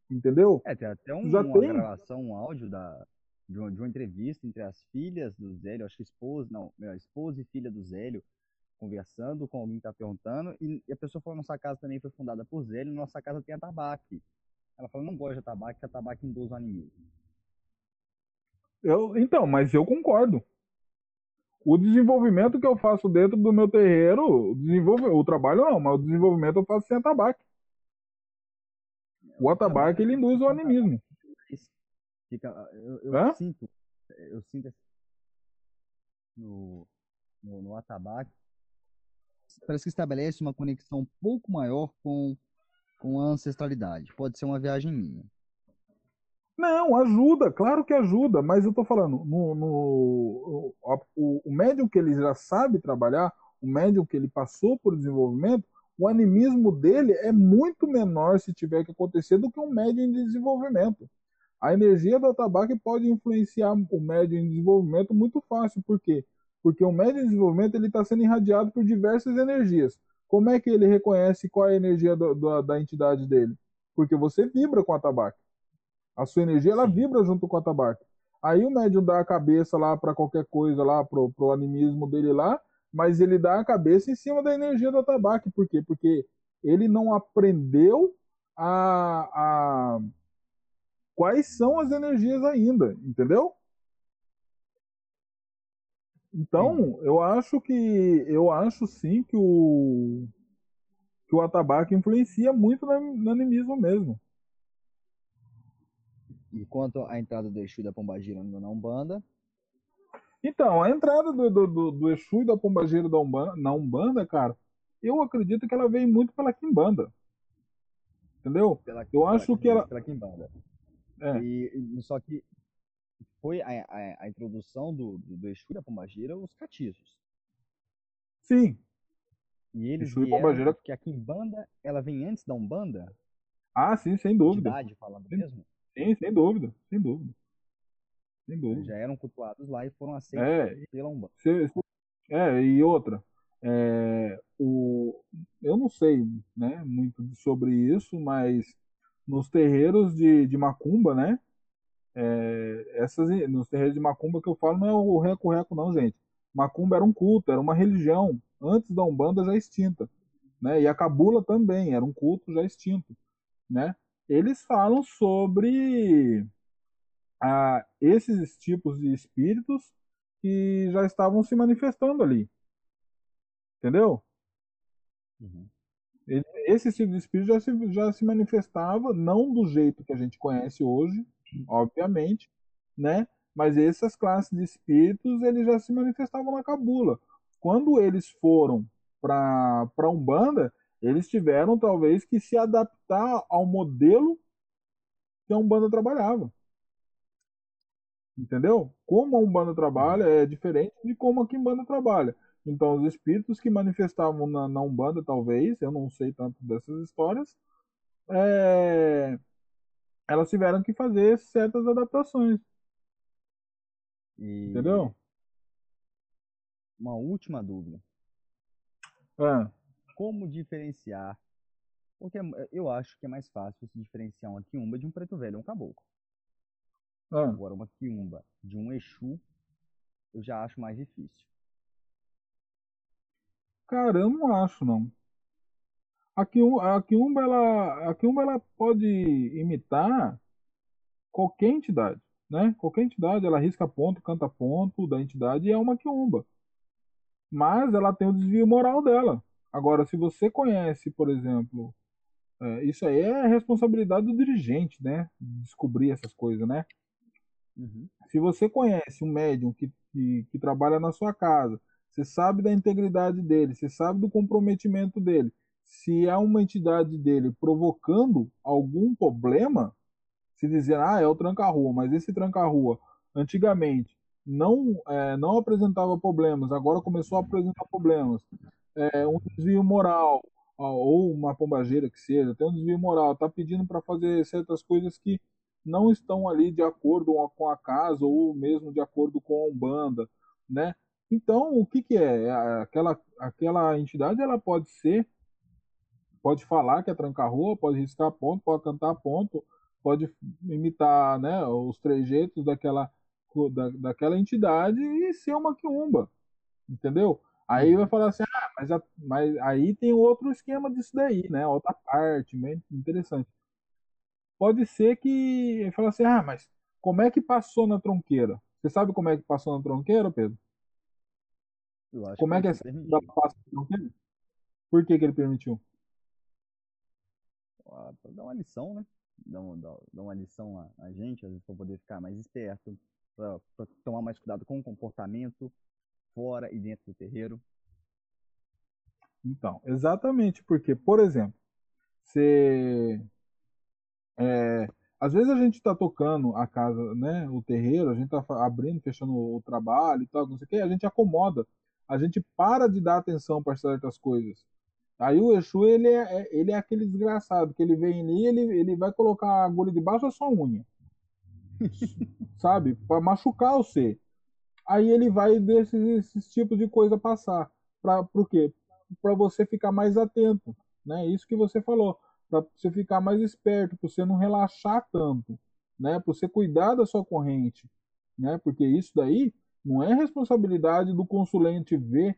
entendeu? É, tem até um, já uma tem. gravação, um áudio da, de, uma, de uma entrevista entre as filhas do Zélio, acho que esposa, não, melhor, esposa e filha do Zélio, conversando com alguém que tá perguntando, e, e a pessoa falou, nossa casa também foi fundada por Zélio, nossa casa tem atabaque. Ela falou, não gosto de atabaque, que atabaque induz o animismo. Eu, então, mas eu concordo o desenvolvimento que eu faço dentro do meu terreiro, desenvolve, o trabalho não, mas o desenvolvimento eu faço sem atabaque. O atabaque ele induz o animismo. Fica, eu, eu sinto, eu sinto no, no, no atabaque, parece que estabelece uma conexão um pouco maior com, com a ancestralidade. Pode ser uma viagem minha. Não, ajuda, claro que ajuda, mas eu tô falando, no, no o, o médium que ele já sabe trabalhar, o médium que ele passou por desenvolvimento, o animismo dele é muito menor se tiver que acontecer do que um médium em desenvolvimento. A energia do atabaque pode influenciar o médium em desenvolvimento muito fácil, por quê? Porque o médium em desenvolvimento ele está sendo irradiado por diversas energias. Como é que ele reconhece qual é a energia do, do, da entidade dele? Porque você vibra com o atabaque. A sua energia ela vibra junto com o atabaque. Aí o médium dá a cabeça lá para qualquer coisa lá, pro, pro animismo dele lá, mas ele dá a cabeça em cima da energia do atabaque. Por quê? Porque ele não aprendeu a, a quais são as energias ainda, entendeu? Então, sim. eu acho que eu acho sim que o que o atabaque influencia muito no, no animismo mesmo. E quanto à entrada do Exu e da Pombagira na Umbanda? Então, a entrada do, do, do, do Exu e da Pombagira da Umbanda, na Umbanda, cara, eu acredito que ela veio muito pela Kimbanda. Entendeu? Pela, eu pela, acho que ela. Pela Kimbanda. É. E, só que foi a, a, a introdução do, do, do Exu e da Pombagira os catiços. Sim. E eles Exu vieram, e Pombagira... porque a Kimbanda, ela vem antes da Umbanda? Ah, sim, sem dúvida. falando mesmo? Sim, sem dúvida, sem dúvida. Sem dúvida. Já eram cultuados lá e foram aceitos é, pela Umbanda. é, e outra, é, o, eu não sei né, muito sobre isso, mas nos terreiros de, de Macumba, né? É, essas, nos terreiros de Macumba que eu falo não é o reco-reco, não, gente. Macumba era um culto, era uma religião, antes da Umbanda já extinta. Né? E a Cabula também, era um culto já extinto. Né? Eles falam sobre ah, esses tipos de espíritos que já estavam se manifestando ali. Entendeu? Uhum. Esse tipo de espírito já se, já se manifestava, não do jeito que a gente conhece hoje, obviamente, né? Mas essas classes de espíritos, eles já se manifestavam na cabula. Quando eles foram para Umbanda, eles tiveram talvez que se adaptar ao modelo que a Umbanda trabalhava. Entendeu? Como a Umbanda trabalha é diferente de como a Kimbanda trabalha. Então, os espíritos que manifestavam na, na Umbanda, talvez, eu não sei tanto dessas histórias, é... elas tiveram que fazer certas adaptações. E... Entendeu? Uma última dúvida. É como diferenciar. Porque é eu acho que é mais fácil se diferenciar uma quiumba de um preto velho ou um caboclo. Ah. Agora, uma quiumba de um Exu, eu já acho mais difícil. Cara, eu não acho, não. A quiumba, a quiumba, ela, a quiumba ela pode imitar qualquer entidade, né? Qualquer entidade, ela risca ponto, canta ponto da entidade e é uma quiumba. Mas ela tem o desvio moral dela. Agora, se você conhece, por exemplo, é, isso aí é responsabilidade do dirigente, né? Descobrir essas coisas, né? Uhum. Se você conhece um médium que, que, que, trabalha na sua casa, você sabe da integridade dele, você sabe do comprometimento dele. Se há uma entidade dele provocando algum problema, se dizer, ah, é o tranca-rua, mas esse tranca-rua, antigamente, não, é, não apresentava problemas, agora começou a apresentar problemas. É, um desvio moral, ou uma pombageira que seja, tem um desvio moral, está pedindo para fazer certas coisas que não estão ali de acordo com a casa ou mesmo de acordo com a Umbanda, né? Então, o que, que é? é aquela, aquela entidade ela pode ser, pode falar que é tranca-rua, pode riscar ponto, pode cantar ponto, pode imitar né, os trejeitos daquela, da, daquela entidade e ser uma quiumba, entendeu? Aí vai falar assim, ah, mas, a, mas aí tem outro esquema disso daí, né? Outra parte, bem interessante. Pode ser que fala assim, ah, mas como é que passou na tronqueira? Você sabe como é que passou na tronqueira, Pedro? como é que é essa passa na tronqueira? Por que, que ele permitiu? Ah, para dar uma lição, né? Dar uma, lição a, a gente, às vezes para poder ficar mais esperto, para tomar mais cuidado com o comportamento, fora e dentro do terreiro? Então, exatamente, porque, por exemplo, você. É, às vezes a gente está tocando a casa, né, o terreiro, a gente está abrindo, fechando o trabalho e tal, não sei o que, a gente acomoda, a gente para de dar atenção para certas coisas. Aí o Exu, ele é, é, ele é aquele desgraçado, que ele vem ali, ele, ele vai colocar a agulha debaixo da sua unha. [LAUGHS] sabe? Para machucar você. Aí ele vai deixar esses tipos de coisa passar. Para o quê? Para você ficar mais atento. Né? Isso que você falou. Para você ficar mais esperto, para você não relaxar tanto. Né? Para você cuidar da sua corrente. Né? Porque isso daí não é responsabilidade do consulente ver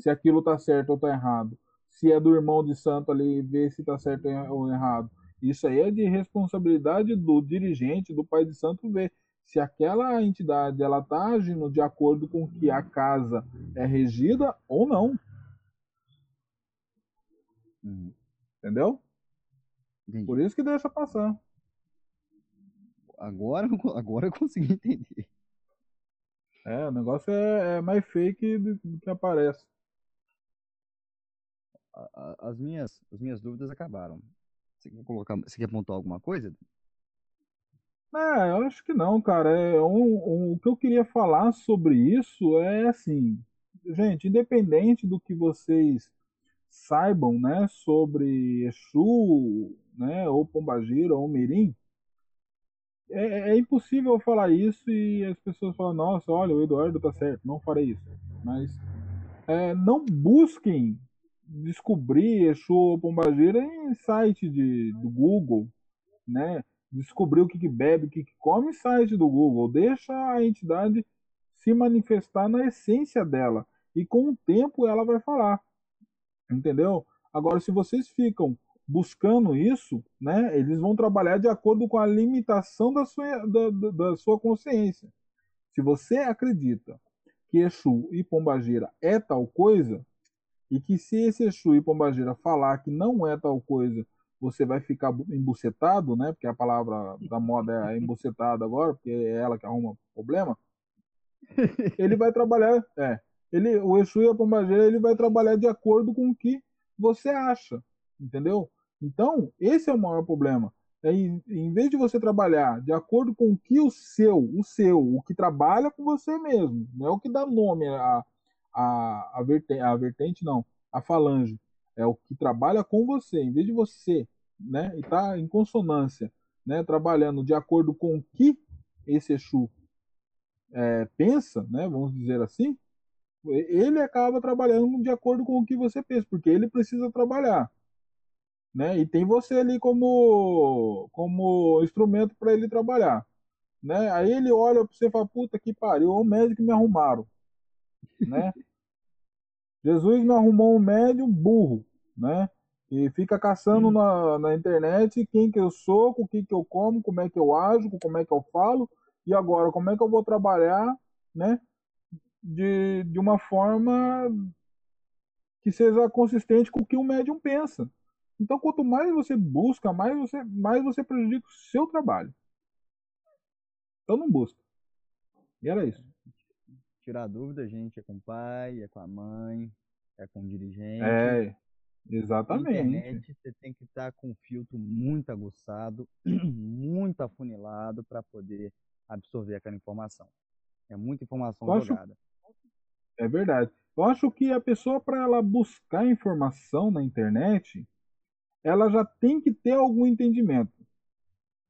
se aquilo está certo ou está errado. Se é do irmão de santo ali ver se está certo ou errado. Isso aí é de responsabilidade do dirigente, do pai de santo ver se aquela entidade ela está agindo de acordo com que a casa é regida ou não. Uhum. Entendeu? Entendi. Por isso que deixa passar. Agora, [LAUGHS] agora eu consegui entender. É, o negócio é, é mais fake do, do que aparece. As minhas, as minhas dúvidas acabaram. Você quer, colocar, você quer apontar alguma coisa? É, eu acho que não, cara. É, um, um, o que eu queria falar sobre isso é assim, gente, independente do que vocês saibam, né, sobre Exu, né, ou Pombagira, ou Mirim, é, é, impossível falar isso e as pessoas falam, nossa, olha, o Eduardo tá certo, não farei isso. Mas é, não busquem descobrir Exu ou Pombagira em site de, do Google, né? Descobrir o que, que bebe, o que, que come, site do Google. Deixa a entidade se manifestar na essência dela. E com o tempo ela vai falar. Entendeu? Agora, se vocês ficam buscando isso, né, eles vão trabalhar de acordo com a limitação da sua, da, da sua consciência. Se você acredita que Exu e Pombagira é tal coisa, e que se esse Exu e Pombagira falar que não é tal coisa você vai ficar embucetado, né? Porque a palavra da moda é embucetado agora, porque é ela que arruma problema. Ele vai trabalhar, é, ele, o Exu e a Pombageira, ele vai trabalhar de acordo com o que você acha, entendeu? Então, esse é o maior problema. É, em, em vez de você trabalhar de acordo com o que o seu, o seu, o que trabalha com você mesmo, não é o que dá nome a, a, a, vertente, a vertente, não, a falange é o que trabalha com você, em vez de você, né, e tá em consonância, né, trabalhando de acordo com o que esse Exu é, pensa, né, vamos dizer assim, ele acaba trabalhando de acordo com o que você pensa, porque ele precisa trabalhar, né, e tem você ali como como instrumento para ele trabalhar, né, aí ele olha para você e fala, puta que pariu, o médico me arrumaram, né, [LAUGHS] Jesus me arrumou um médium burro, né? E fica caçando na, na internet quem que eu sou, com o que que eu como, como é que eu ajo, como é que eu falo, e agora como é que eu vou trabalhar, né? De, de uma forma que seja consistente com o que o médium pensa. Então, quanto mais você busca, mais você, mais você prejudica o seu trabalho. Então, não busca. E era isso tirar dúvida, gente, é com o pai, é com a mãe, é com o dirigente. É, exatamente. Na internet você tem que estar com o filtro muito aguçado, [CLEARS THROAT] muito afunilado para poder absorver aquela informação. É muita informação jogada. É verdade. Eu acho que a pessoa, para ela buscar informação na internet, ela já tem que ter algum entendimento,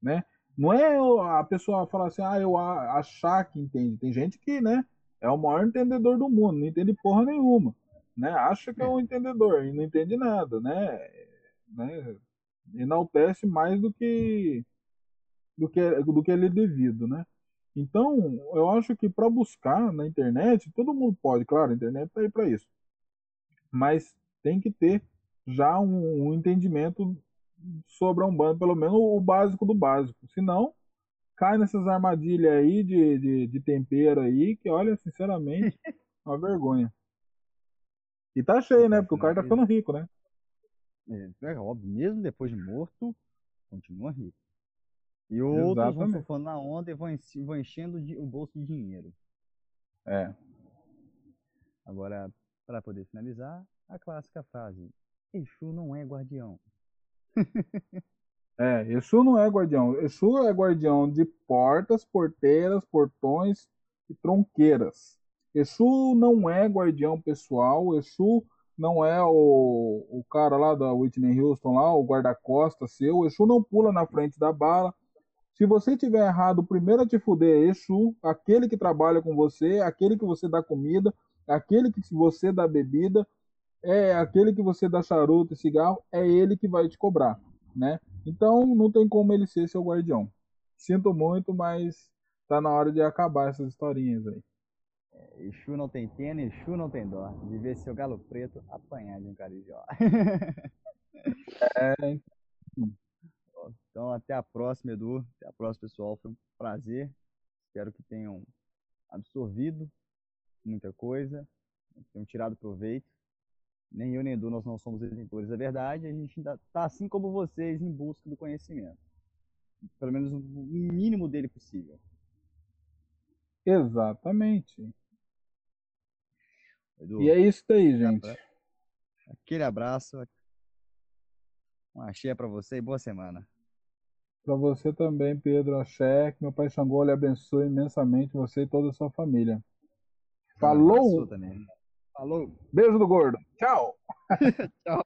né? Não é a pessoa falar assim, ah, eu achar que entende. Tem gente que, né, é o maior entendedor do mundo, não entende porra nenhuma, né? Acha que é um entendedor e não entende nada, né? né? Enaltece mais do que do que do que ele é devido, né? Então, eu acho que para buscar na internet, todo mundo pode, claro, a internet está aí para isso. Mas tem que ter já um, um, entendimento sobre a Umbanda, pelo menos o básico do básico. Senão, cai nessas armadilhas aí de, de, de tempero aí, que olha, sinceramente, [LAUGHS] uma vergonha. E tá cheio, né? Porque o cara tá ficando rico, né? É, é óbvio, mesmo depois de morto, continua rico. E outros vão surfando na onda e vão enchendo o bolso de dinheiro. É. Agora, para poder finalizar, a clássica frase: Exu não é guardião. é, Exu não é guardião. Exu é guardião de portas, porteiras, portões e tronqueiras. Exu não é guardião pessoal. Exu não é o, o cara lá da Whitney Houston, lá, o guarda-costas seu. Exu não pula na frente da bala. Se você tiver errado, o primeiro a te fuder é Exu, aquele que trabalha com você, aquele que você dá comida, aquele que você dá bebida, é aquele que você dá charuto e cigarro, é ele que vai te cobrar, né? Então não tem como ele ser seu guardião. Sinto muito, mas tá na hora de acabar essas historinhas aí. Exu não tem pena, Exu não tem dó. De ver seu galo preto apanhar de um carijó. é, [LAUGHS] então, até a próxima, Edu. Até a próxima, pessoal. Foi um prazer. Espero que tenham absorvido muita coisa, tenham tirado proveito. Nem eu nem Edu, nós não somos detentores da verdade. A gente ainda está, assim como vocês, em busca do conhecimento. Pelo menos o mínimo dele possível. Exatamente. Edu, e é isso daí, gente. Aquele abraço. Um axé para você e boa semana. Para você também, Pedro Axé. Que meu Pai Xangô lhe abençoe imensamente você e toda a sua família. Falou! Falou! Beijo do gordo. Tchau! [LAUGHS] [LAUGHS] Tchau!